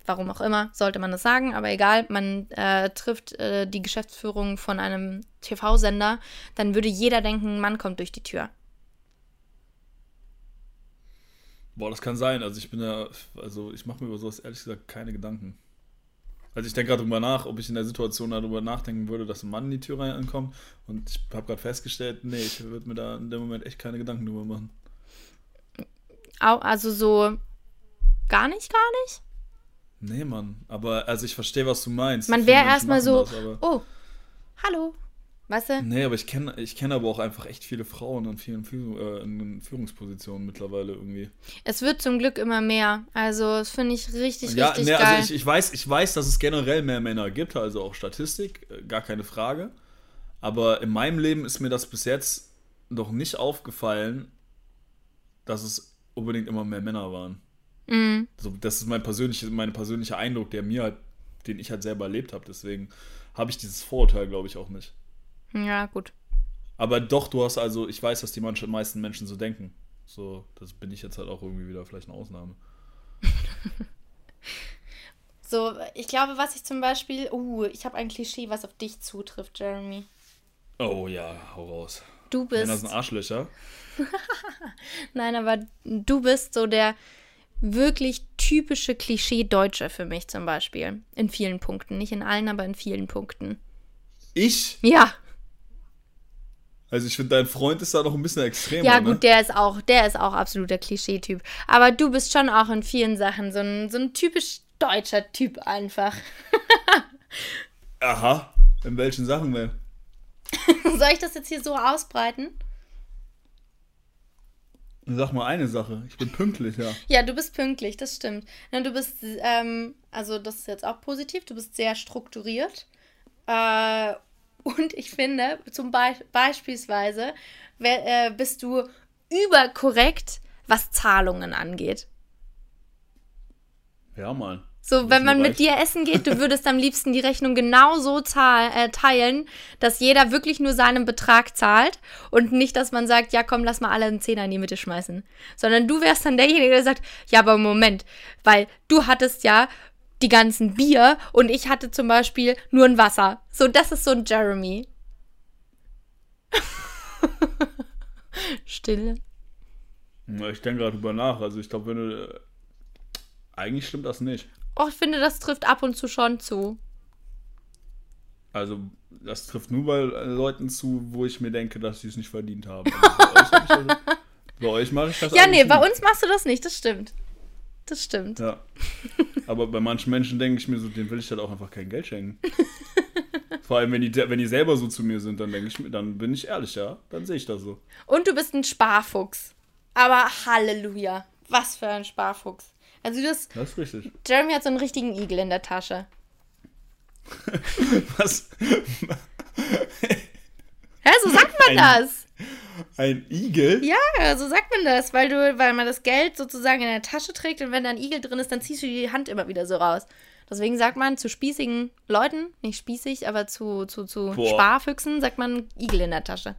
warum auch immer, sollte man das sagen, aber egal, man äh, trifft äh, die Geschäftsführung von einem TV-Sender, dann würde jeder denken, ein Mann kommt durch die Tür. Boah, das kann sein. Also ich bin ja, also ich mache mir über sowas ehrlich gesagt keine Gedanken. Also ich denke gerade drüber nach, ob ich in der Situation darüber nachdenken würde, dass ein Mann in die Tür reinkommt. Und ich habe gerade festgestellt, nee, ich würde mir da in dem Moment echt keine Gedanken drüber machen. Also so gar nicht, gar nicht? Nee, Mann. Aber also ich verstehe, was du meinst. Man wäre erstmal so, das, oh, hallo, Weißt du? Nee, aber ich kenne ich kenn aber auch einfach echt viele Frauen in vielen äh, in Führungspositionen mittlerweile irgendwie. Es wird zum Glück immer mehr. Also, das finde ich richtig, ja, richtig nee, also geil. Also ich, ich, weiß, ich weiß, dass es generell mehr Männer gibt, also auch Statistik, äh, gar keine Frage. Aber in meinem Leben ist mir das bis jetzt noch nicht aufgefallen, dass es unbedingt immer mehr Männer waren. Mhm. Also das ist mein persönlicher, mein persönlicher Eindruck, der mir halt, den ich halt selber erlebt habe. Deswegen habe ich dieses Vorurteil, glaube ich, auch nicht. Ja, gut. Aber doch, du hast also, ich weiß, dass die meisten Menschen so denken. So, das bin ich jetzt halt auch irgendwie wieder vielleicht eine Ausnahme. so, ich glaube, was ich zum Beispiel. Uh, ich habe ein Klischee, was auf dich zutrifft, Jeremy. Oh ja, hau raus. Du bist. Das sind Arschlöcher. Nein, aber du bist so der wirklich typische Klischee-Deutsche für mich zum Beispiel. In vielen Punkten. Nicht in allen, aber in vielen Punkten. Ich? Ja. Also ich finde, dein Freund ist da noch ein bisschen extremer. Ja, gut, ne? der ist auch, der ist auch absoluter Klischee-Typ. Aber du bist schon auch in vielen Sachen so ein, so ein typisch deutscher Typ einfach. Aha. In welchen Sachen denn? Soll ich das jetzt hier so ausbreiten? Sag mal eine Sache. Ich bin pünktlich, ja. Ja, du bist pünktlich, das stimmt. du bist, ähm, also das ist jetzt auch positiv, du bist sehr strukturiert. Äh, und ich finde, zum Be beispielsweise äh, bist du überkorrekt, was Zahlungen angeht. Ja, mal. So, wenn man mit dir essen geht, du würdest am liebsten die Rechnung genau so äh, teilen, dass jeder wirklich nur seinen Betrag zahlt und nicht, dass man sagt, ja komm, lass mal alle einen Zehner in die Mitte schmeißen. Sondern du wärst dann derjenige, der sagt, ja, aber Moment, weil du hattest ja die ganzen Bier und ich hatte zum Beispiel nur ein Wasser. So, das ist so ein Jeremy. Stille. Ich denke gerade drüber nach. Also ich glaube, wenn du. Äh, eigentlich stimmt das nicht. Oh, ich finde, das trifft ab und zu schon zu. Also, das trifft nur bei Leuten zu, wo ich mir denke, dass sie es nicht verdient haben. Also bei euch, mache ich das Ja, nee, bei uns machst du das nicht, das stimmt. Das stimmt. Ja. Aber bei manchen Menschen denke ich mir so, denen will ich halt auch einfach kein Geld schenken. Vor allem, wenn die, wenn die selber so zu mir sind, dann denke ich mir, dann bin ich ehrlich, ja. Dann sehe ich das so. Und du bist ein Sparfuchs. Aber Halleluja. Was für ein Sparfuchs. Also das. Das ist richtig. Jeremy hat so einen richtigen Igel in der Tasche. Was? Hä, so sagt man ein, das. Ein Igel? Ja, so sagt man das, weil du, weil man das Geld sozusagen in der Tasche trägt und wenn da ein Igel drin ist, dann ziehst du die Hand immer wieder so raus. Deswegen sagt man zu spießigen Leuten, nicht spießig, aber zu, zu, zu Sparfüchsen, sagt man Igel in der Tasche.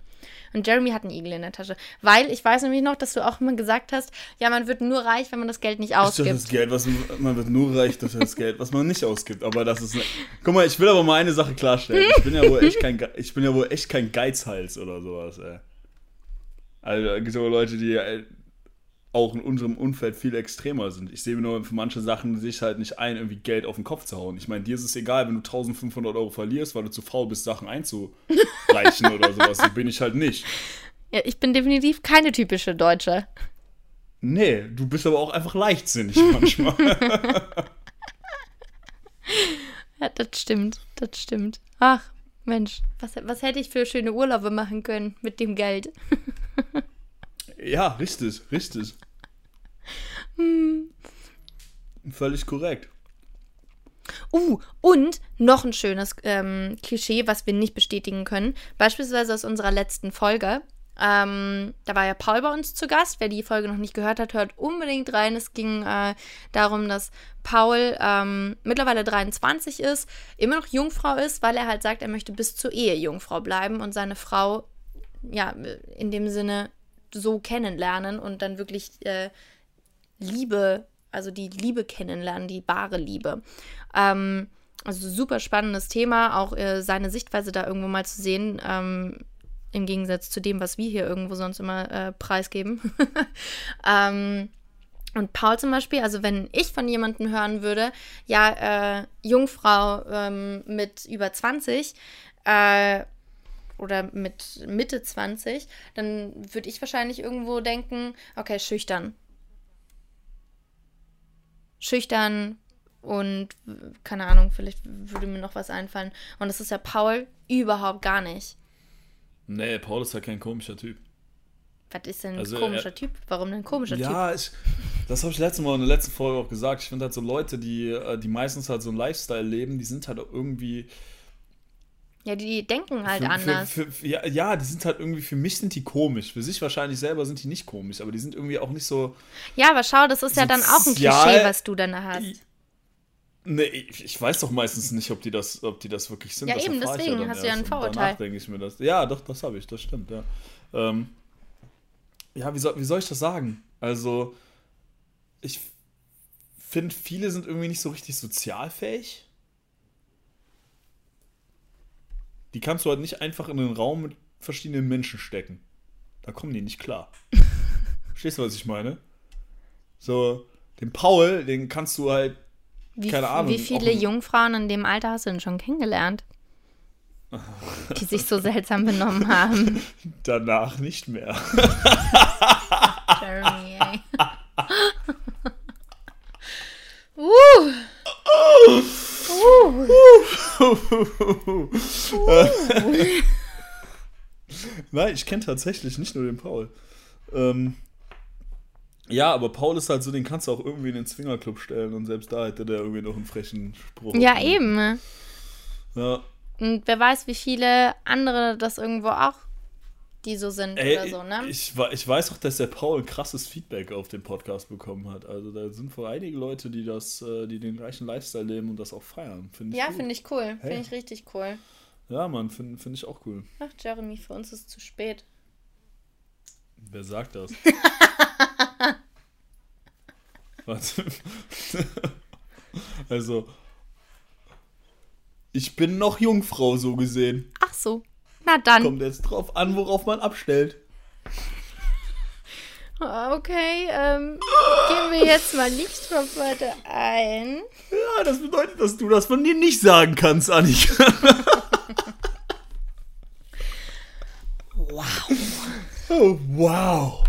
Und Jeremy hat einen Igel in der Tasche. Weil ich weiß nämlich noch, dass du auch immer gesagt hast, ja, man wird nur reich, wenn man das Geld nicht ausgibt. Das, das Geld, was man, man wird nur reich durch das Geld, was man nicht ausgibt. Aber das ist. Eine, guck mal, ich will aber mal eine Sache klarstellen. Ich bin ja wohl echt kein, ich bin ja wohl echt kein Geizhals oder sowas, ey. Also, es gibt aber Leute, die auch in unserem Umfeld viel extremer sind. Ich sehe nur für manche Sachen sich halt nicht ein, irgendwie Geld auf den Kopf zu hauen. Ich meine, dir ist es egal, wenn du 1500 Euro verlierst, weil du zu faul bist, Sachen einzureichen oder sowas. So bin ich halt nicht. Ja, ich bin definitiv keine typische Deutsche. Nee, du bist aber auch einfach leichtsinnig manchmal. ja, das stimmt, das stimmt. Ach, Mensch, was, was hätte ich für schöne Urlaube machen können mit dem Geld? Ja, richtig, richtig. Hm. Völlig korrekt. Uh, und noch ein schönes ähm, Klischee, was wir nicht bestätigen können. Beispielsweise aus unserer letzten Folge. Ähm, da war ja Paul bei uns zu Gast. Wer die Folge noch nicht gehört hat, hört unbedingt rein. Es ging äh, darum, dass Paul ähm, mittlerweile 23 ist, immer noch Jungfrau ist, weil er halt sagt, er möchte bis zur Ehe Jungfrau bleiben und seine Frau, ja, in dem Sinne so kennenlernen und dann wirklich äh, Liebe, also die Liebe kennenlernen, die wahre Liebe. Ähm, also super spannendes Thema, auch äh, seine Sichtweise da irgendwo mal zu sehen, ähm, im Gegensatz zu dem, was wir hier irgendwo sonst immer äh, preisgeben. ähm, und Paul zum Beispiel, also wenn ich von jemandem hören würde, ja, äh, Jungfrau ähm, mit über 20 äh, oder mit Mitte 20, dann würde ich wahrscheinlich irgendwo denken, okay, schüchtern. Schüchtern, und keine Ahnung, vielleicht würde mir noch was einfallen. Und das ist ja Paul überhaupt gar nicht. Nee, Paul ist ja kein komischer Typ. Was ist denn ein also, komischer er, Typ? Warum denn ein komischer ja, Typ? Ja, das habe ich letztes Mal in der letzten Folge auch gesagt. Ich finde halt so Leute, die, äh, die meistens halt so einen Lifestyle leben, die sind halt irgendwie. Ja, die denken halt für, anders. Für, für, ja, ja, die sind halt irgendwie, für mich sind die komisch. Für sich wahrscheinlich selber sind die nicht komisch, aber die sind irgendwie auch nicht so. Ja, aber schau, das ist ja dann auch ein Klischee, was du dann hast. Nee, ich, ich, weiß doch meistens nicht, ob die das, ob die das wirklich sind. Ja, das eben, deswegen ja hast du ja ein Vorurteil. denke ich mir das. Ja, doch, das habe ich, das stimmt, ja. Ähm, ja, wie soll, wie soll ich das sagen? Also, ich finde, viele sind irgendwie nicht so richtig sozialfähig. Die kannst du halt nicht einfach in einen Raum mit verschiedenen Menschen stecken. Da kommen die nicht klar. Verstehst du, was ich meine? So, den Paul, den kannst du halt wie, Keine Ahnung. Wie viele Jungfrauen in dem Alter hast du denn schon kennengelernt? die sich so seltsam benommen haben. Danach nicht mehr. Jeremy, ey. uh. Uh. Nein, ich kenne tatsächlich nicht nur den Paul. Ähm, ja, aber Paul ist halt so, den kannst du auch irgendwie in den Zwingerclub stellen und selbst da hätte der irgendwie noch einen frechen Spruch. Ja, eben. Ja. Und wer weiß, wie viele andere das irgendwo auch, die so sind Ey, oder so, ne? Ich, ich weiß auch, dass der Paul krasses Feedback auf den Podcast bekommen hat. Also da sind wohl einige Leute, die das, äh, die den gleichen Lifestyle leben und das auch feiern. Find ich ja, finde ich cool. Hey. Finde ich richtig cool. Ja, Mann, finde find ich auch cool. Ach, Jeremy, für uns ist es zu spät. Wer sagt das? Warte. also, ich bin noch Jungfrau, so gesehen. Ach so. Na dann. Kommt jetzt drauf an, worauf man abstellt. Okay, ähm, gehen wir jetzt mal nicht drauf weiter ein. Ja, das bedeutet, dass du das von dir nicht sagen kannst, Annika. wow. Oh, wow.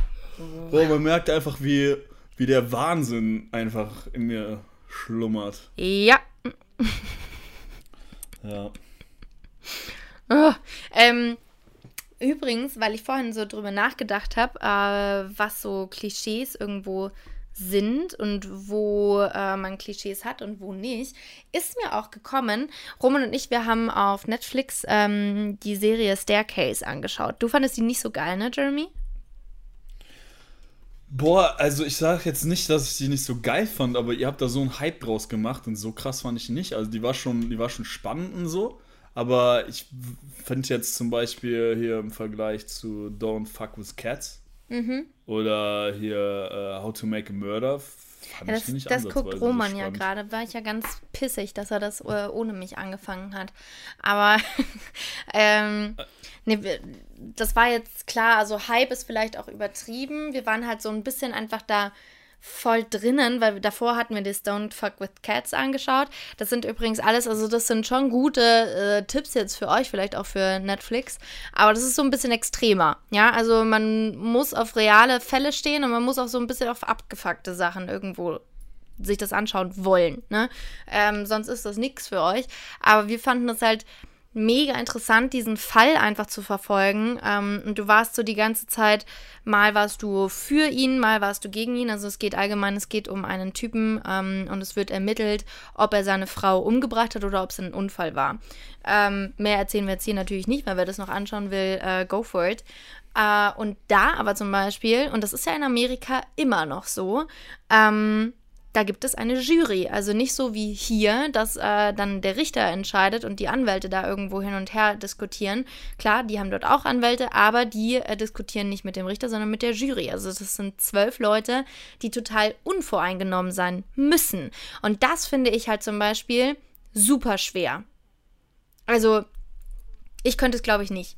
Oh, man merkt einfach, wie wie der Wahnsinn einfach in mir schlummert. Ja. ja. Oh, ähm, übrigens, weil ich vorhin so drüber nachgedacht habe, äh, was so Klischees irgendwo sind und wo äh, man Klischees hat und wo nicht, ist mir auch gekommen. Roman und ich, wir haben auf Netflix ähm, die Serie Staircase angeschaut. Du fandest die nicht so geil, ne, Jeremy? Boah, also ich sage jetzt nicht, dass ich die nicht so geil fand, aber ihr habt da so einen Hype draus gemacht und so krass fand ich nicht. Also die war schon, die war schon spannend und so. Aber ich finde jetzt zum Beispiel hier im Vergleich zu Don't Fuck with Cats mhm. oder hier uh, How to Make a Murder fand ja, das, ich nicht Das guckt Roman ja gerade. War ich ja ganz pissig, dass er das äh, ohne mich angefangen hat. Aber ähm, nee, das war jetzt klar, also Hype ist vielleicht auch übertrieben. Wir waren halt so ein bisschen einfach da voll drinnen, weil davor hatten wir das Don't Fuck with Cats angeschaut. Das sind übrigens alles, also das sind schon gute äh, Tipps jetzt für euch, vielleicht auch für Netflix. Aber das ist so ein bisschen extremer. Ja, also man muss auf reale Fälle stehen und man muss auch so ein bisschen auf abgefuckte Sachen irgendwo sich das anschauen wollen. Ne? Ähm, sonst ist das nichts für euch. Aber wir fanden das halt mega interessant, diesen Fall einfach zu verfolgen. Ähm, und du warst so die ganze Zeit, mal warst du für ihn, mal warst du gegen ihn. Also es geht allgemein, es geht um einen Typen ähm, und es wird ermittelt, ob er seine Frau umgebracht hat oder ob es ein Unfall war. Ähm, mehr erzählen wir jetzt hier natürlich nicht, weil wer das noch anschauen will, äh, go for it. Äh, und da aber zum Beispiel, und das ist ja in Amerika immer noch so, ähm, da gibt es eine Jury. Also nicht so wie hier, dass äh, dann der Richter entscheidet und die Anwälte da irgendwo hin und her diskutieren. Klar, die haben dort auch Anwälte, aber die äh, diskutieren nicht mit dem Richter, sondern mit der Jury. Also das sind zwölf Leute, die total unvoreingenommen sein müssen. Und das finde ich halt zum Beispiel super schwer. Also ich könnte es, glaube ich, nicht.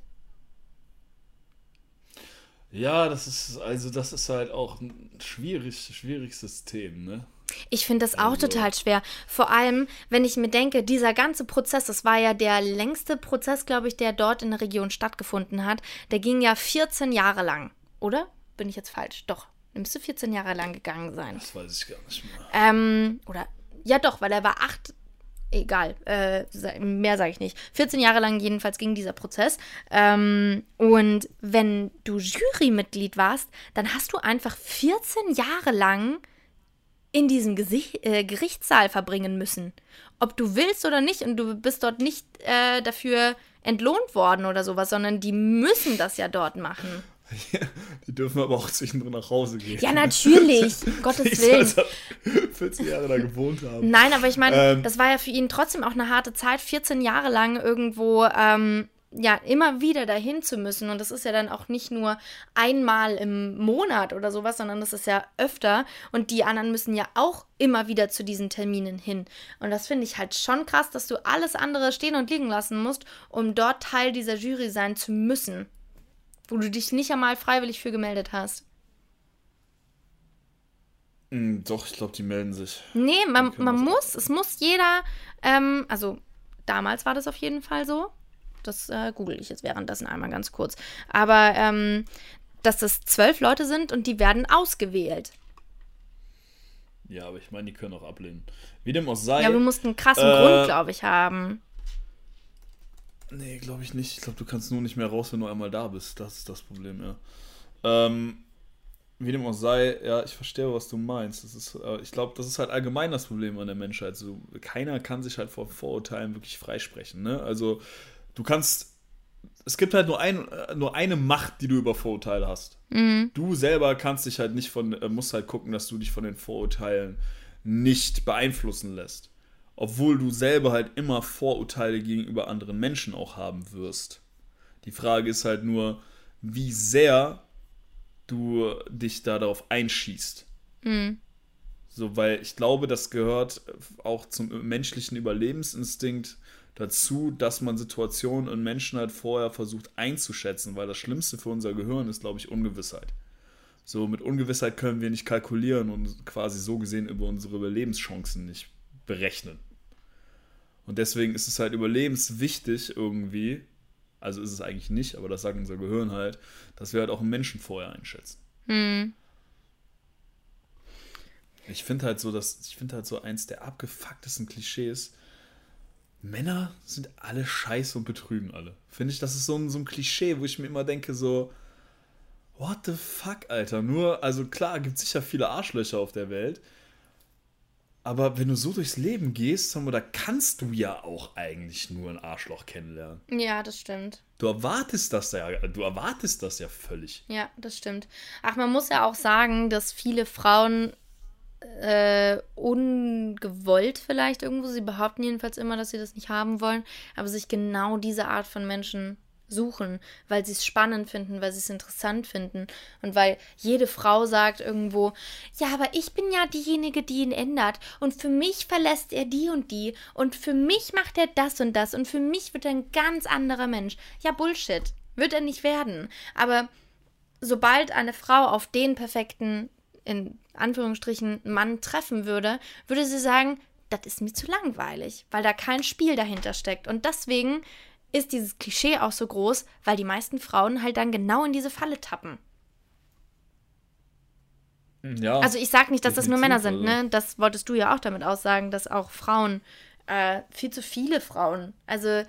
Ja, das ist, also das ist halt auch ein schwierig, schwieriges System, ne? Ich finde das auch also. total schwer. Vor allem, wenn ich mir denke, dieser ganze Prozess, das war ja der längste Prozess, glaube ich, der dort in der Region stattgefunden hat. Der ging ja 14 Jahre lang, oder? Bin ich jetzt falsch? Doch. Der müsste 14 Jahre lang gegangen sein. Das weiß ich gar nicht mehr. Ähm, oder, ja doch, weil er war acht, egal, äh, mehr sage ich nicht. 14 Jahre lang jedenfalls ging dieser Prozess. Ähm, und wenn du Jurymitglied warst, dann hast du einfach 14 Jahre lang in diesem Gesicht, äh, Gerichtssaal verbringen müssen. Ob du willst oder nicht und du bist dort nicht äh, dafür entlohnt worden oder sowas, sondern die müssen das ja dort machen. Ja, die dürfen aber auch zwischendrin nach Hause gehen. Ja, natürlich. Gottes Willen. 14 Jahre da gewohnt haben. Nein, aber ich meine, ähm, das war ja für ihn trotzdem auch eine harte Zeit, 14 Jahre lang irgendwo ähm, ja, immer wieder dahin zu müssen. Und das ist ja dann auch nicht nur einmal im Monat oder sowas, sondern das ist ja öfter. Und die anderen müssen ja auch immer wieder zu diesen Terminen hin. Und das finde ich halt schon krass, dass du alles andere stehen und liegen lassen musst, um dort Teil dieser Jury sein zu müssen. Wo du dich nicht einmal freiwillig für gemeldet hast. Mm, doch, ich glaube, die melden sich. Nee, man, man muss, es muss jeder, ähm, also damals war das auf jeden Fall so, das äh, google ich jetzt währenddessen einmal ganz kurz. Aber ähm, dass das zwölf Leute sind und die werden ausgewählt. Ja, aber ich meine, die können auch ablehnen. Wie dem auch sei. Ja, du musst einen krassen äh, Grund, glaube ich, haben. Nee, glaube ich nicht. Ich glaube, du kannst nur nicht mehr raus, wenn du einmal da bist. Das ist das Problem, ja. Ähm, wie dem auch sei, ja, ich verstehe, was du meinst. Das ist, äh, ich glaube, das ist halt allgemein das Problem an der Menschheit. So, keiner kann sich halt vor Vorurteilen wirklich freisprechen. Ne? Also du kannst. Es gibt halt nur, ein, nur eine Macht, die du über Vorurteile hast. Mhm. Du selber kannst dich halt nicht von, äh, musst halt gucken, dass du dich von den Vorurteilen nicht beeinflussen lässt. Obwohl du selber halt immer Vorurteile gegenüber anderen Menschen auch haben wirst. Die Frage ist halt nur, wie sehr du dich da darauf einschießt. Mhm. So, weil ich glaube, das gehört auch zum menschlichen Überlebensinstinkt, dazu, dass man Situationen und Menschen halt vorher versucht einzuschätzen, weil das Schlimmste für unser Gehirn ist, glaube ich, Ungewissheit. So, mit Ungewissheit können wir nicht kalkulieren und quasi so gesehen über unsere Überlebenschancen nicht berechnen. Und deswegen ist es halt überlebenswichtig irgendwie, also ist es eigentlich nicht, aber das sagt unser Gehirn halt, dass wir halt auch einen Menschen vorher einschätzen. Hm. Ich finde halt so, dass, ich finde halt so eins der abgefucktesten Klischees, Männer sind alle scheiße und betrügen alle. Finde ich, das ist so ein, so ein Klischee, wo ich mir immer denke, so, what the fuck, Alter? Nur, also klar, gibt sicher viele Arschlöcher auf der Welt. Aber wenn du so durchs Leben gehst, da kannst du ja auch eigentlich nur ein Arschloch kennenlernen. Ja, das stimmt. Du erwartest das ja, du erwartest das ja völlig. Ja, das stimmt. Ach, man muss ja auch sagen, dass viele Frauen äh, ungewollt vielleicht irgendwo. Sie behaupten jedenfalls immer, dass sie das nicht haben wollen, aber sich genau diese Art von Menschen suchen, weil sie es spannend finden, weil sie es interessant finden und weil jede Frau sagt irgendwo, ja, aber ich bin ja diejenige, die ihn ändert und für mich verlässt er die und die und für mich macht er das und das und für mich wird er ein ganz anderer Mensch. Ja, Bullshit, wird er nicht werden, aber sobald eine Frau auf den perfekten in Anführungsstrichen Mann treffen würde, würde sie sagen, das ist mir zu langweilig, weil da kein Spiel dahinter steckt. Und deswegen ist dieses Klischee auch so groß, weil die meisten Frauen halt dann genau in diese Falle tappen. Ja, also ich sage nicht, dass das nur Männer sind, also. ne? Das wolltest du ja auch damit aussagen, dass auch Frauen, äh, viel zu viele Frauen, also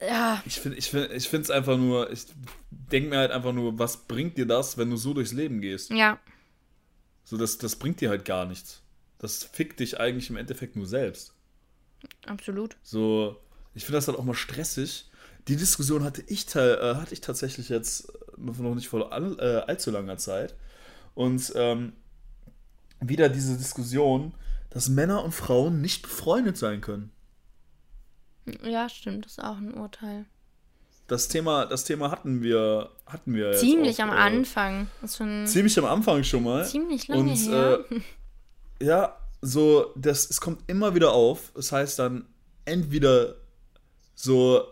Ja. Ich finde es ich find, ich find's einfach nur, ich denke mir halt einfach nur, was bringt dir das, wenn du so durchs Leben gehst? Ja. So, das, das bringt dir halt gar nichts. Das fickt dich eigentlich im Endeffekt nur selbst. Absolut. So, ich finde das halt auch mal stressig. Die Diskussion hatte ich, äh, hatte ich tatsächlich jetzt noch noch nicht vor all, äh, allzu langer Zeit. Und ähm, wieder diese Diskussion, dass Männer und Frauen nicht befreundet sein können. Ja, stimmt, das ist auch ein Urteil. Das Thema, das Thema hatten wir, hatten wir Ziemlich auch, am äh, Anfang. Ziemlich am Anfang schon mal. ziemlich lange Und her. äh, ja, so, das, es kommt immer wieder auf. Das heißt dann entweder so,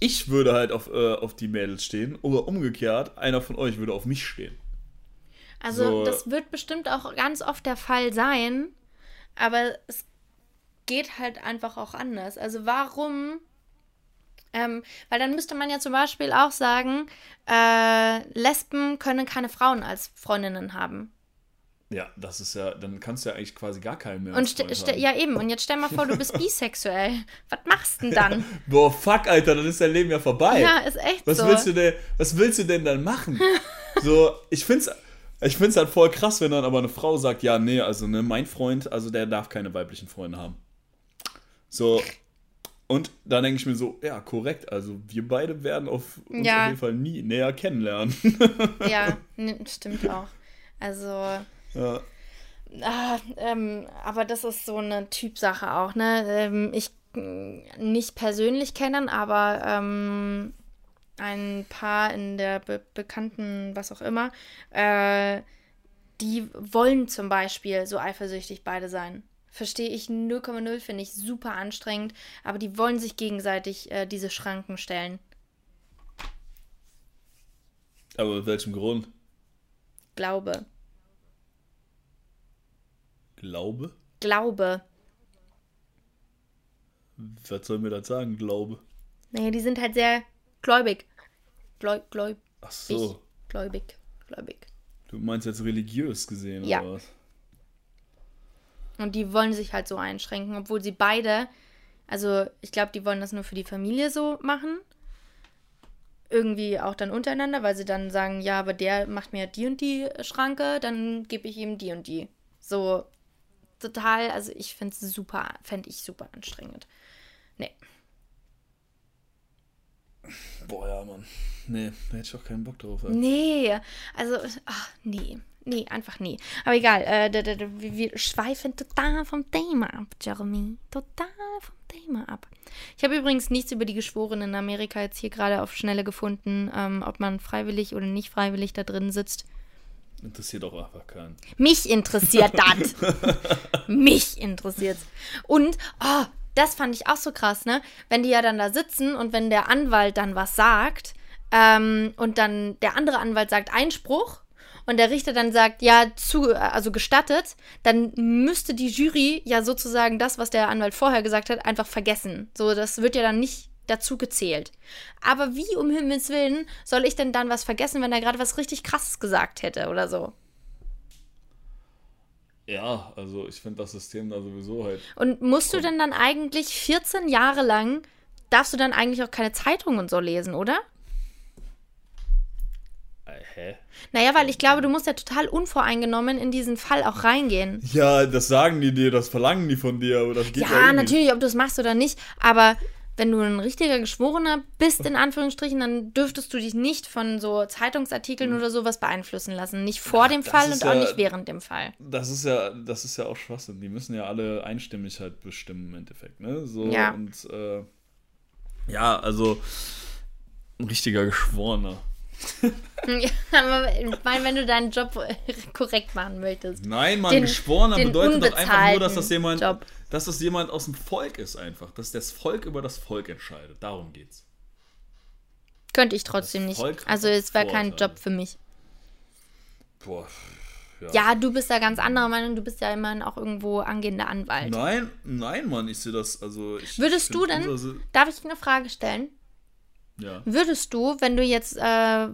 ich würde halt auf, äh, auf die Mädels stehen oder umgekehrt, einer von euch würde auf mich stehen. Also So- das wird bestimmt auch ganz oft der Fall sein, aber es geht halt einfach auch anders. Also warum? Ähm, weil dann müsste man ja zum Beispiel auch sagen, äh, Lesben können keine Frauen als Freundinnen haben. Ja, das ist ja, dann kannst du ja eigentlich quasi gar keinen mehr. Und ja eben, und jetzt stell mal vor, du bist bisexuell. Was machst du denn dann? Boah, fuck, Alter, dann ist dein Leben ja vorbei. ja, ist echt Was so. willst du denn, was willst du denn dann machen? so, ich find's, ich find's halt voll krass, wenn dann aber eine Frau sagt, ja, nee, also ne, mein Freund, also der darf keine weiblichen Freunde haben. So, und da denke ich mir so, ja, korrekt, also wir beide werden auf uns Ja. auf jeden Fall nie näher kennenlernen. Ja, ne, stimmt auch. Also, ja. Ah, ähm, aber das ist so eine Typsache auch, ne? Ähm, ich mm, nicht persönlich kennen, aber ähm, ein paar in der be bekannten, was auch immer, äh, die wollen zum Beispiel so eifersüchtig beide sein. Verstehe ich 0,0, finde ich super anstrengend, aber die wollen sich gegenseitig äh, diese Schranken stellen. Aber aus welchem Grund? Glaube. Glaube? Glaube. Was soll mir das sagen, Glaube? Naja, die sind halt sehr gläubig. Gläub, gläub, Ach so, gläubig, gläubig. du meinst jetzt religiös gesehen, Ja. oder was? Und die wollen sich halt so einschränken, obwohl sie beide, also ich glaube, die wollen das nur für die Familie so machen. Irgendwie auch dann untereinander, weil sie dann sagen, ja, aber der macht mir die und die Schranke, dann gebe ich ihm die und die. So total, also ich finde es super, fände ich super anstrengend. Nee. Boah, ja, Mann. Nee, da hätte ich auch keinen Bock drauf. ey. Nee, also, ach, nee. Nee, einfach nee. Aber egal, äh, wir schweifen total vom Thema ab, Jeremy. Total vom Thema ab. Ich habe übrigens nichts über die Geschworenen in Amerika jetzt hier gerade auf Schnelle gefunden, ähm, ob man freiwillig oder nicht freiwillig da drin sitzt. Interessiert auch einfach keinen. Mich interessiert das. Mich interessiert's. Und, oh, das fand ich auch so krass, ne? Wenn die ja dann da sitzen und wenn der Anwalt dann was sagt ähm, und dann der andere Anwalt sagt Einspruch und der Richter dann sagt, ja, zu, also gestattet, dann müsste die Jury ja sozusagen das, was der Anwalt vorher gesagt hat, einfach vergessen. So, das wird ja dann nicht dazu gezählt. Aber wie um Himmels Willen soll ich denn dann was vergessen, wenn er gerade was richtig krasses gesagt hätte oder so? Ja, also ich finde das System da sowieso halt. Und musst du denn dann eigentlich 14 Jahre lang, darfst du dann eigentlich auch keine Zeitung und so lesen, oder? Hä? Naja, weil ich glaube, du musst ja total unvoreingenommen in diesen Fall auch reingehen. Ja, das sagen die dir, das verlangen die von dir, aber das geht ja, Ja, eh natürlich, ob du es machst oder nicht, aber wenn du ein richtiger Geschworener bist, in Anführungsstrichen, dann dürftest du dich nicht von so Zeitungsartikeln oder sowas beeinflussen lassen. Nicht vor dem Fall und auch ja- nicht während dem Fall. Das ist ja, das ist ja auch Schwachsinn. Die müssen ja alle einstimmig halt bestimmen im Endeffekt, ne? So Ja. und äh, ja, also ein richtiger Geschworener. Ja, aber ich meine, wenn du deinen Job korrekt machen möchtest. Nein, Mann, Den- Geschworener den bedeutet doch einfach nur, dass das jemand, Job. dass das jemand aus dem Volk ist einfach, dass das Volk über das Volk entscheidet. Darum geht's. Könnte ich trotzdem nicht. Also es wäre kein. Job für mich. Boah. Ja. Ja, du bist da ganz anderer Meinung. Du bist ja immerhin auch irgendwo angehender Anwalt. Nein, nein, Mann, ich sehe das, also Würdest du denn, darf ich eine Frage stellen? Ja. Würdest du, wenn du jetzt äh,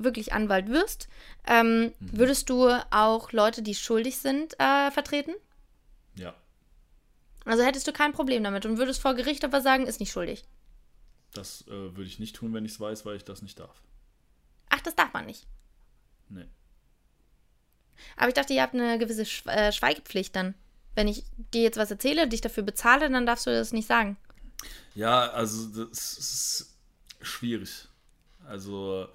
wirklich Anwalt wirst, ähm, Mhm. würdest du auch Leute, die schuldig sind, äh, vertreten? Ja. Also hättest du kein Problem damit und würdest vor Gericht aber sagen, ist nicht schuldig. Das äh, würde ich nicht tun, wenn ich es weiß, weil ich das nicht darf. Ach, das darf man nicht. Nee. Aber ich dachte, ihr habt eine gewisse Sch äh, Schweigepflicht dann. Wenn ich dir jetzt was erzähle, dich dafür bezahle, dann darfst du das nicht sagen. Ja, also das ist schwierig. Also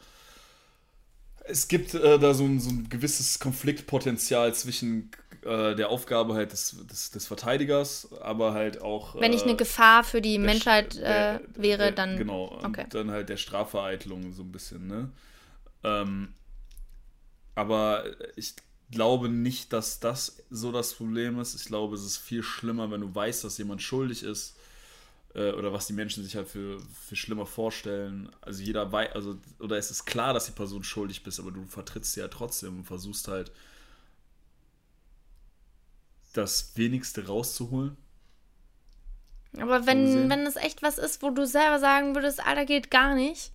es gibt äh, da so ein, so ein gewisses Konfliktpotenzial zwischen äh, der Aufgabe halt des, des, des, Verteidigers, aber halt auch. Wenn ich eine äh, Gefahr für die Menschheit der, äh, wäre, der, dann. Genau, okay. und dann halt der Strafvereitlung so ein bisschen, ne? Ähm, aber ich glaube nicht, dass das so das Problem ist. Ich glaube, es ist viel schlimmer, wenn du weißt, dass jemand schuldig ist äh, oder was die Menschen sich halt für, für schlimmer vorstellen. Also jeder weiß, also, oder es ist klar, dass die Person schuldig bist, aber du vertrittst sie ja trotzdem und versuchst halt das Wenigste rauszuholen. Aber wenn, wenn es echt was ist, wo du selber sagen würdest, Alter, geht gar nicht.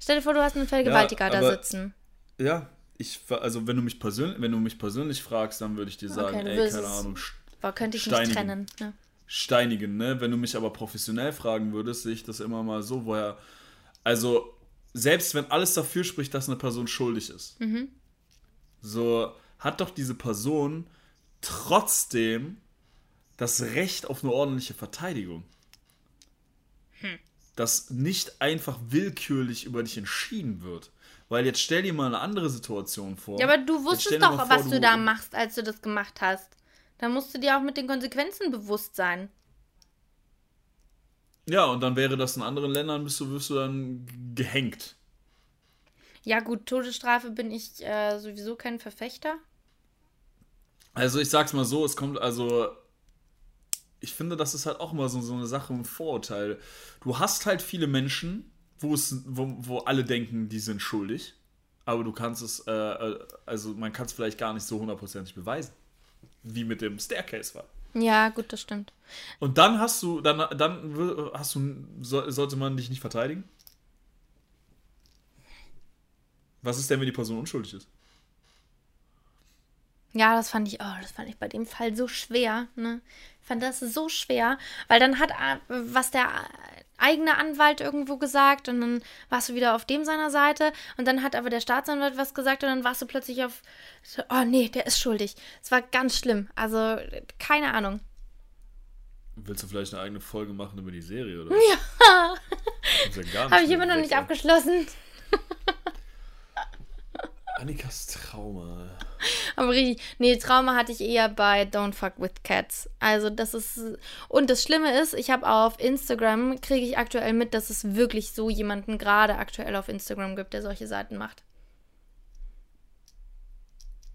Stell dir vor, du hast einen Vergewaltiger Ja, da sitzen. Ja, ich, also wenn du mich persönlich, wenn du mich persönlich fragst, dann würde ich dir sagen, du ey, keine Ahnung, Boah, könnte ich nicht Steinigen. trennen. Ne? Steinigen, ne? Wenn du mich aber professionell fragen würdest, sehe ich das immer mal so, woher. Also, selbst wenn alles dafür spricht, dass eine Person schuldig ist, so hat doch diese Person trotzdem das Recht auf eine ordentliche Verteidigung. Dass nicht einfach willkürlich über dich entschieden wird. Weil jetzt stell dir mal eine andere Situation vor. Ja, aber du wusstest doch, vor, was du da machst, als du das gemacht hast. Da musst du dir auch mit den Konsequenzen bewusst sein. Ja, und dann wäre das in anderen Ländern, bist du, wirst du dann gehängt. Ja, gut, Todesstrafe bin ich äh, sowieso kein Verfechter. Also ich sag's mal so, es kommt also. Ich finde, das ist halt auch immer so, so eine Sache im Vorurteil. Du hast halt viele Menschen, wo es, wo, wo alle denken, die sind schuldig. Aber du kannst es, äh, äh, also man kann es vielleicht gar nicht so hundertprozentig beweisen. Wie mit dem Staircase war. Ja, gut, das stimmt. Und dann hast du, dann, dann hast du, so, sollte man dich nicht verteidigen? Was ist denn, wenn die Person unschuldig ist? Ja, das fand ich, oh, das fand ich bei dem Fall so schwer, ne? Ich fand das so schwer, weil dann hat äh, was der eigene Anwalt irgendwo gesagt und dann warst du wieder auf dem seiner Seite und dann hat aber der Staatsanwalt was gesagt und dann warst du plötzlich auf, oh nee, der ist schuldig. Es war ganz schlimm. Also, keine Ahnung. Willst du vielleicht eine eigene Folge machen über die Serie, oder? Ja, ja habe ich immer noch nicht abgeschlossen. Annikas Trauma. Aber richtig, nee, Trauma hatte ich eher bei Don't Fuck with Cats. Also das ist, und das Schlimme ist, ich habe auf Instagram, kriege ich aktuell mit, dass es wirklich so jemanden gerade aktuell auf Instagram gibt, der solche Seiten macht.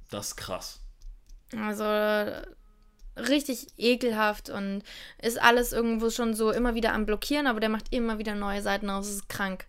Das ist krass. Also richtig ekelhaft und ist alles irgendwo schon so immer wieder am Blockieren, aber der macht immer wieder neue Seiten auf. Das ist krank.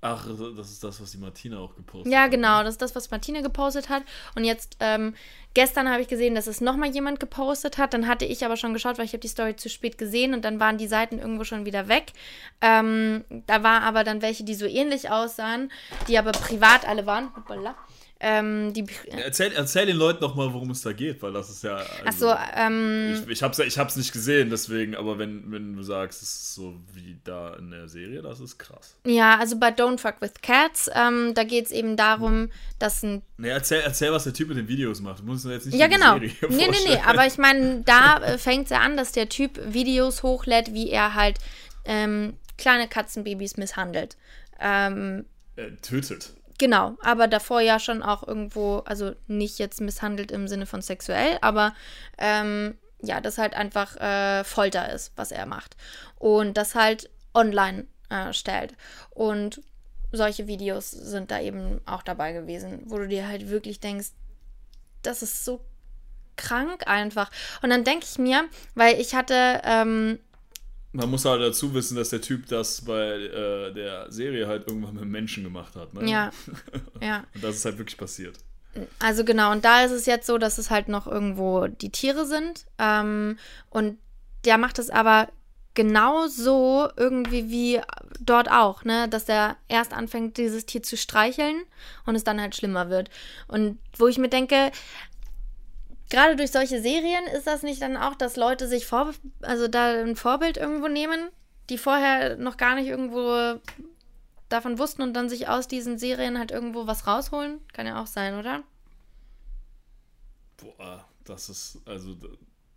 Ach, das ist das, was die Martina auch gepostet Ja, hat. genau, das ist das, was Martine gepostet hat. Und jetzt, ähm, gestern habe ich gesehen, dass es nochmal jemand gepostet hat. Dann hatte ich aber schon geschaut, weil ich habe die Story zu spät gesehen und dann waren die Seiten irgendwo schon wieder weg. Ähm, da war aber dann welche, die so ähnlich aussahen, die aber privat alle waren. Hoppala. Ähm, die, Erzähl, erzähl den Leuten doch mal, worum es da geht, weil das ist ja. Also, achso, ähm, ich, ich, hab's, ich hab's nicht gesehen, deswegen, aber wenn, wenn du sagst, es ist so wie da in der Serie, das ist krass. ja, also bei Don't Fuck with Cats, ähm, da geht es eben darum, dass ein Nee, erzähl, erzähl, was der Typ mit den Videos macht. Du musst jetzt nicht Ja, genau. Serie Nee, nee, nee. Aber ich meine, da äh, fängt es ja an, dass der Typ Videos hochlädt, wie er halt ähm, kleine Katzenbabys misshandelt. Ähm, Äh, tötet. Genau. Aber davor ja schon auch irgendwo, also nicht jetzt misshandelt im Sinne von sexuell, aber ähm, ja, das halt einfach äh, Folter ist, was er macht. Und das halt online äh, stellt. Und solche Videos sind da eben auch dabei gewesen, wo du dir halt wirklich denkst, das ist so krank einfach. Und dann denke ich mir, weil ich hatte, ähm, Man muss halt dazu wissen, dass der Typ das bei äh, der Serie halt irgendwann mit Menschen gemacht hat. Ne? ja, ja, Und das ist halt wirklich passiert. also genau, und da ist es jetzt so, dass es halt noch irgendwo die Tiere sind. Ähm, und der macht es aber genau so irgendwie wie dort auch, ne? Dass der erst anfängt, dieses Tier zu streicheln und es dann halt schlimmer wird. Und wo ich mir denke, gerade durch solche Serien ist das nicht dann auch, dass Leute sich vor, also da ein Vorbild irgendwo nehmen? die vorher noch gar nicht irgendwo davon wussten und dann sich aus diesen Serien halt irgendwo was rausholen? Kann ja auch sein, oder? Boah, das ist, also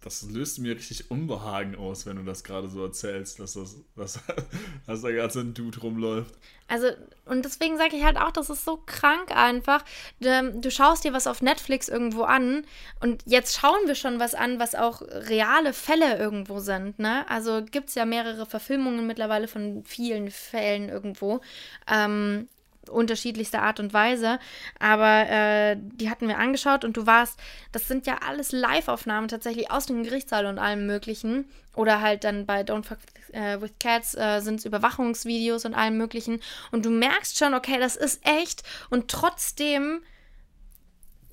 das löst mir richtig Unbehagen aus, wenn du das gerade so erzählst, dass, das, dass, dass da gerade so ein Dude rumläuft. Also, und deswegen sage ich halt auch, das ist so krank einfach. Du, du, schaust dir was auf Netflix irgendwo an und jetzt schauen wir schon was an, was auch reale Fälle irgendwo sind. Ne? Also gibt es ja mehrere Verfilmungen mittlerweile von vielen Fällen irgendwo. Ähm, unterschiedlichster Art und Weise. Aber äh, die hatten wir angeschaut und du warst, das sind ja alles Live-Aufnahmen tatsächlich aus dem Gerichtssaal und allem Möglichen. Oder halt dann bei Don't Fuck äh, with Cats äh, sind es Überwachungsvideos und allem Möglichen. Und du merkst schon, okay, das ist echt. Und trotzdem,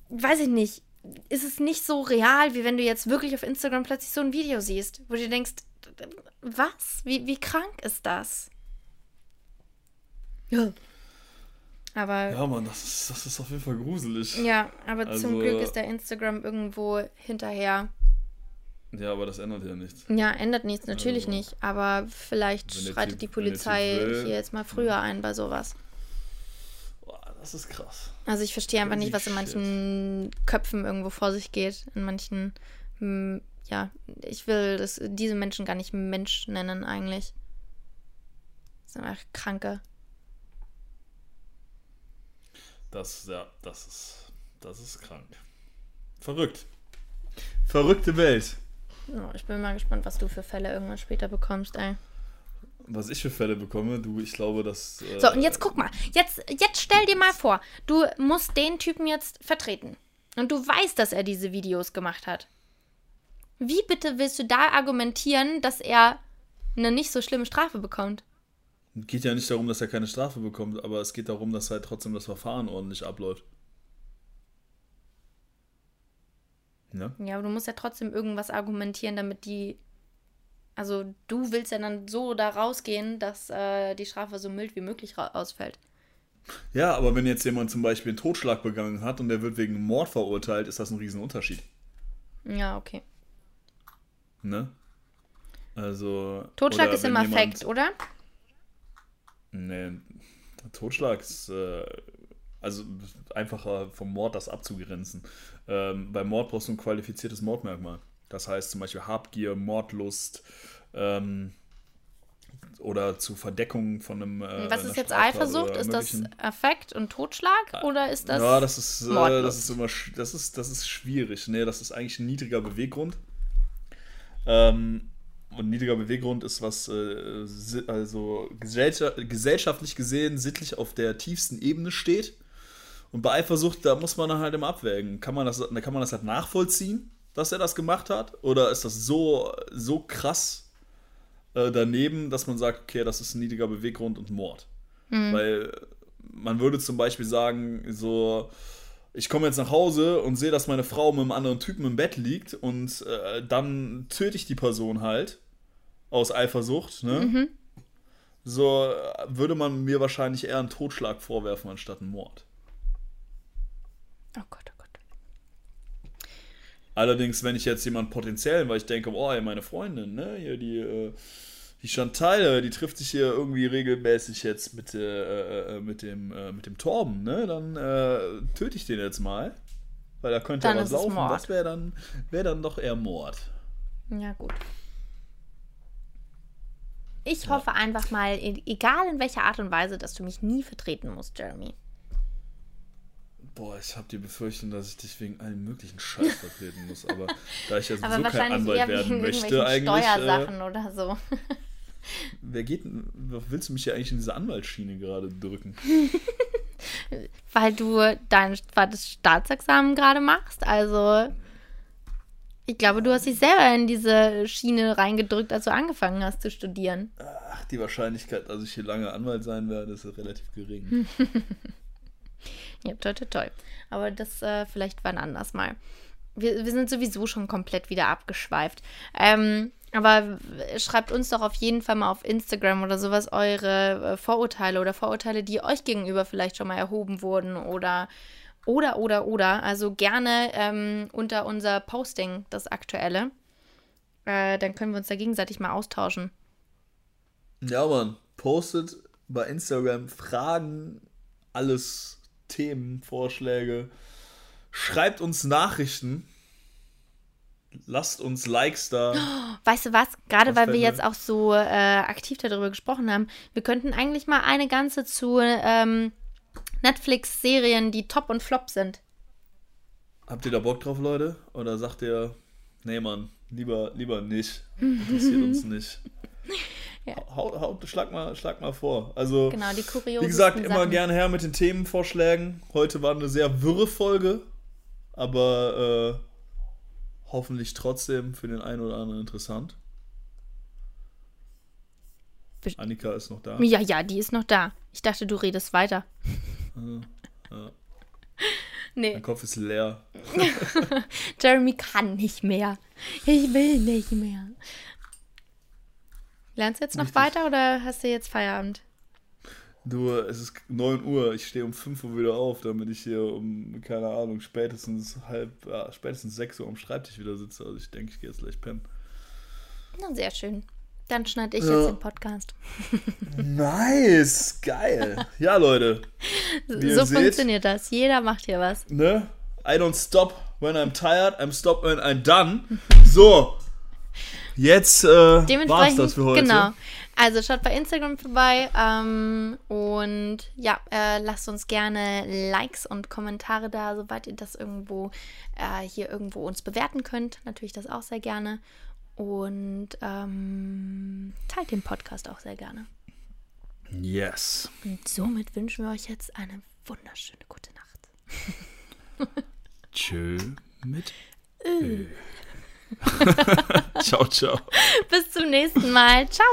weiß ich nicht, ist es nicht so real, wie wenn du jetzt wirklich auf Instagram plötzlich so ein Video siehst, wo du dir denkst, was? Wie, wie krank ist das? Ja. Aber. Ja, Mann, das ist, das ist auf jeden Fall gruselig. Ja, aber also, zum Glück ist der Instagram irgendwo hinterher. Ja, aber das ändert ja nichts. Ja, ändert nichts, natürlich also, nicht. Aber vielleicht schreitet typ, die Polizei will, hier jetzt mal früher hm. ein bei sowas. Boah, das ist krass. Also ich verstehe einfach nicht, was in manchen Köpfen irgendwo vor sich geht. In manchen, hm, ja, ich will das, diese Menschen gar nicht Mensch nennen eigentlich. Das sind einfach Kranke. Das, ja, das ist, das ist krank. Verrückt. Verrückte Welt. Oh, ich bin mal gespannt, was du für Fälle irgendwann später bekommst, ey. Was ich für Fälle bekomme, du, ich glaube, dass. Äh, so, und jetzt guck mal. Jetzt, jetzt stell dir mal vor, du musst den Typen jetzt vertreten. Und du weißt, dass er diese Videos gemacht hat. Wie bitte willst du da argumentieren, dass er eine nicht so schlimme Strafe bekommt? Geht ja nicht darum, dass er keine Strafe bekommt, aber es geht darum, dass halt trotzdem das Verfahren ordentlich abläuft. Ne? Ja, aber du musst ja trotzdem irgendwas argumentieren, damit die. Also, du willst ja dann so da rausgehen, dass äh, die Strafe so mild wie möglich ausfällt. Ja, aber wenn jetzt jemand zum Beispiel einen Totschlag begangen hat und der wird wegen Mord verurteilt, ist das ein Riesenunterschied. Ja, okay. Ne? Also. Totschlag ist immer Fakt, oder? Nee, Totschlag ist äh, also einfacher vom Mord das abzugrenzen. Ähm, beim Mord brauchst du ein qualifiziertes Mordmerkmal. Das heißt zum Beispiel Habgier, Mordlust ähm, oder zur Verdeckung von einem. Äh, Was ist jetzt Eifersucht? Ist das Affekt und Totschlag ah, oder ist das? Ja, das ist, äh, das ist immer das ist, das ist schwierig. Nee, das ist eigentlich ein niedriger Beweggrund. Ähm, und niedriger Beweggrund ist was, äh, also gesellschaftlich gesehen, sittlich auf der tiefsten Ebene steht. Und bei Eifersucht, da muss man dann halt immer abwägen. Kann man das, kann man das halt nachvollziehen, dass er das gemacht hat? Oder ist das so, so krass äh, daneben, dass man sagt, okay, das ist ein niedriger Beweggrund und Mord? Mhm. Weil man würde zum Beispiel sagen, so, ich komme jetzt nach Hause und sehe, dass meine Frau mit einem anderen Typen im Bett liegt und äh, dann töte ich die Person halt aus Eifersucht, ne? Mhm. So äh, würde man mir wahrscheinlich eher einen Totschlag vorwerfen anstatt einen Mord. Oh Gott, oh Gott. Allerdings, wenn ich jetzt jemand potenziell, weil ich denke, oh, ey, meine Freundin, ne, hier die, äh, die Chantal, die trifft sich hier irgendwie regelmäßig jetzt mit, äh, äh, äh mit, dem, äh, mit dem Torben, ne, dann töte ich den jetzt mal. Weil da könnte dann ja was laufen. Das wäre dann, wär dann doch eher Mord. Ja, gut. Ich ja. hoffe einfach mal, egal in welcher Art und Weise, dass du mich nie vertreten musst, Jeremy. Boah, ich habe die Befürchtung, dass ich dich wegen allen möglichen Scheiß vertreten muss. Aber da ich ja sowieso kein Anwalt werden möchte, eigentlich. Äh, Steuersachen äh, oder so. wer geht, willst du mich ja eigentlich in diese Anwaltsschiene gerade drücken? Weil du dein zweites Staatsexamen gerade machst. Also ich glaube, du hast dich selber in diese Schiene reingedrückt, als du angefangen hast zu studieren. Ach, die Wahrscheinlichkeit, dass ich hier lange Anwalt sein werde, ist relativ gering. ja, toll, toll, toll. Aber das äh, vielleicht wann anders mal. Wir, wir sind sowieso schon komplett wieder abgeschweift. Ähm, aber schreibt uns doch auf jeden Fall mal auf Instagram oder sowas eure äh, Vorurteile oder Vorurteile, die euch gegenüber vielleicht schon mal erhoben wurden oder oder, oder, oder. Also gerne ähm, unter unser Posting, das aktuelle. Äh, dann können wir uns da gegenseitig mal austauschen. Ja, Mann. Postet bei Instagram Fragen, alles Themen, Vorschläge. Schreibt uns Nachrichten. Lasst uns Likes da. Weißt du was? Gerade weil wir jetzt auch so äh, aktiv darüber gesprochen haben, wir könnten eigentlich mal eine ganze zu ähm, Netflix-Serien, die top und flop sind. Habt ihr da Bock drauf, Leute? Oder sagt ihr, nee, Mann, lieber, lieber nicht. Interessiert uns nicht. Ja. Haut, haut, schlag, mal, schlag mal vor. Also, Genau, die kuriosesten wie gesagt, immer Sachen. gerne her mit den Themenvorschlägen. Heute war eine sehr wirre Folge, aber äh, hoffentlich trotzdem für den einen oder anderen interessant. Annika ist noch da. Ja, ja, die ist noch da. Ich dachte, du redest weiter. ja. Nee, Mein Kopf ist leer. Jeremy kann nicht mehr. Ich will nicht mehr. Lernst du jetzt noch Richtig. weiter oder hast du jetzt Feierabend? Du, es ist 9 Uhr, ich stehe um 5 Uhr wieder auf, damit ich hier um, keine Ahnung, spätestens halb, ja, spätestens 6 Uhr am Schreibtisch wieder sitze. Also ich denke, ich gehe jetzt gleich pennen. Na, sehr schön. Dann schneide ich Ja. jetzt den Podcast. Nice, geil. Ja, Leute, so seht- funktioniert das. Jeder macht hier was. ne? I don't stop when I'm tired, I'm stop when I'm done. So, jetzt äh, war's das für heute. genau. Also schaut bei Instagram vorbei ähm, und ja, äh, lasst uns gerne Likes und Kommentare da, sobald ihr das irgendwo äh, hier irgendwo uns bewerten könnt. Natürlich das auch sehr gerne. Und ähm, teilt den Podcast auch sehr gerne. Yes. Und somit wünschen wir euch jetzt eine wunderschöne gute Nacht. Tschö mit Ö. ciao, ciao. Bis zum nächsten Mal. Ciao.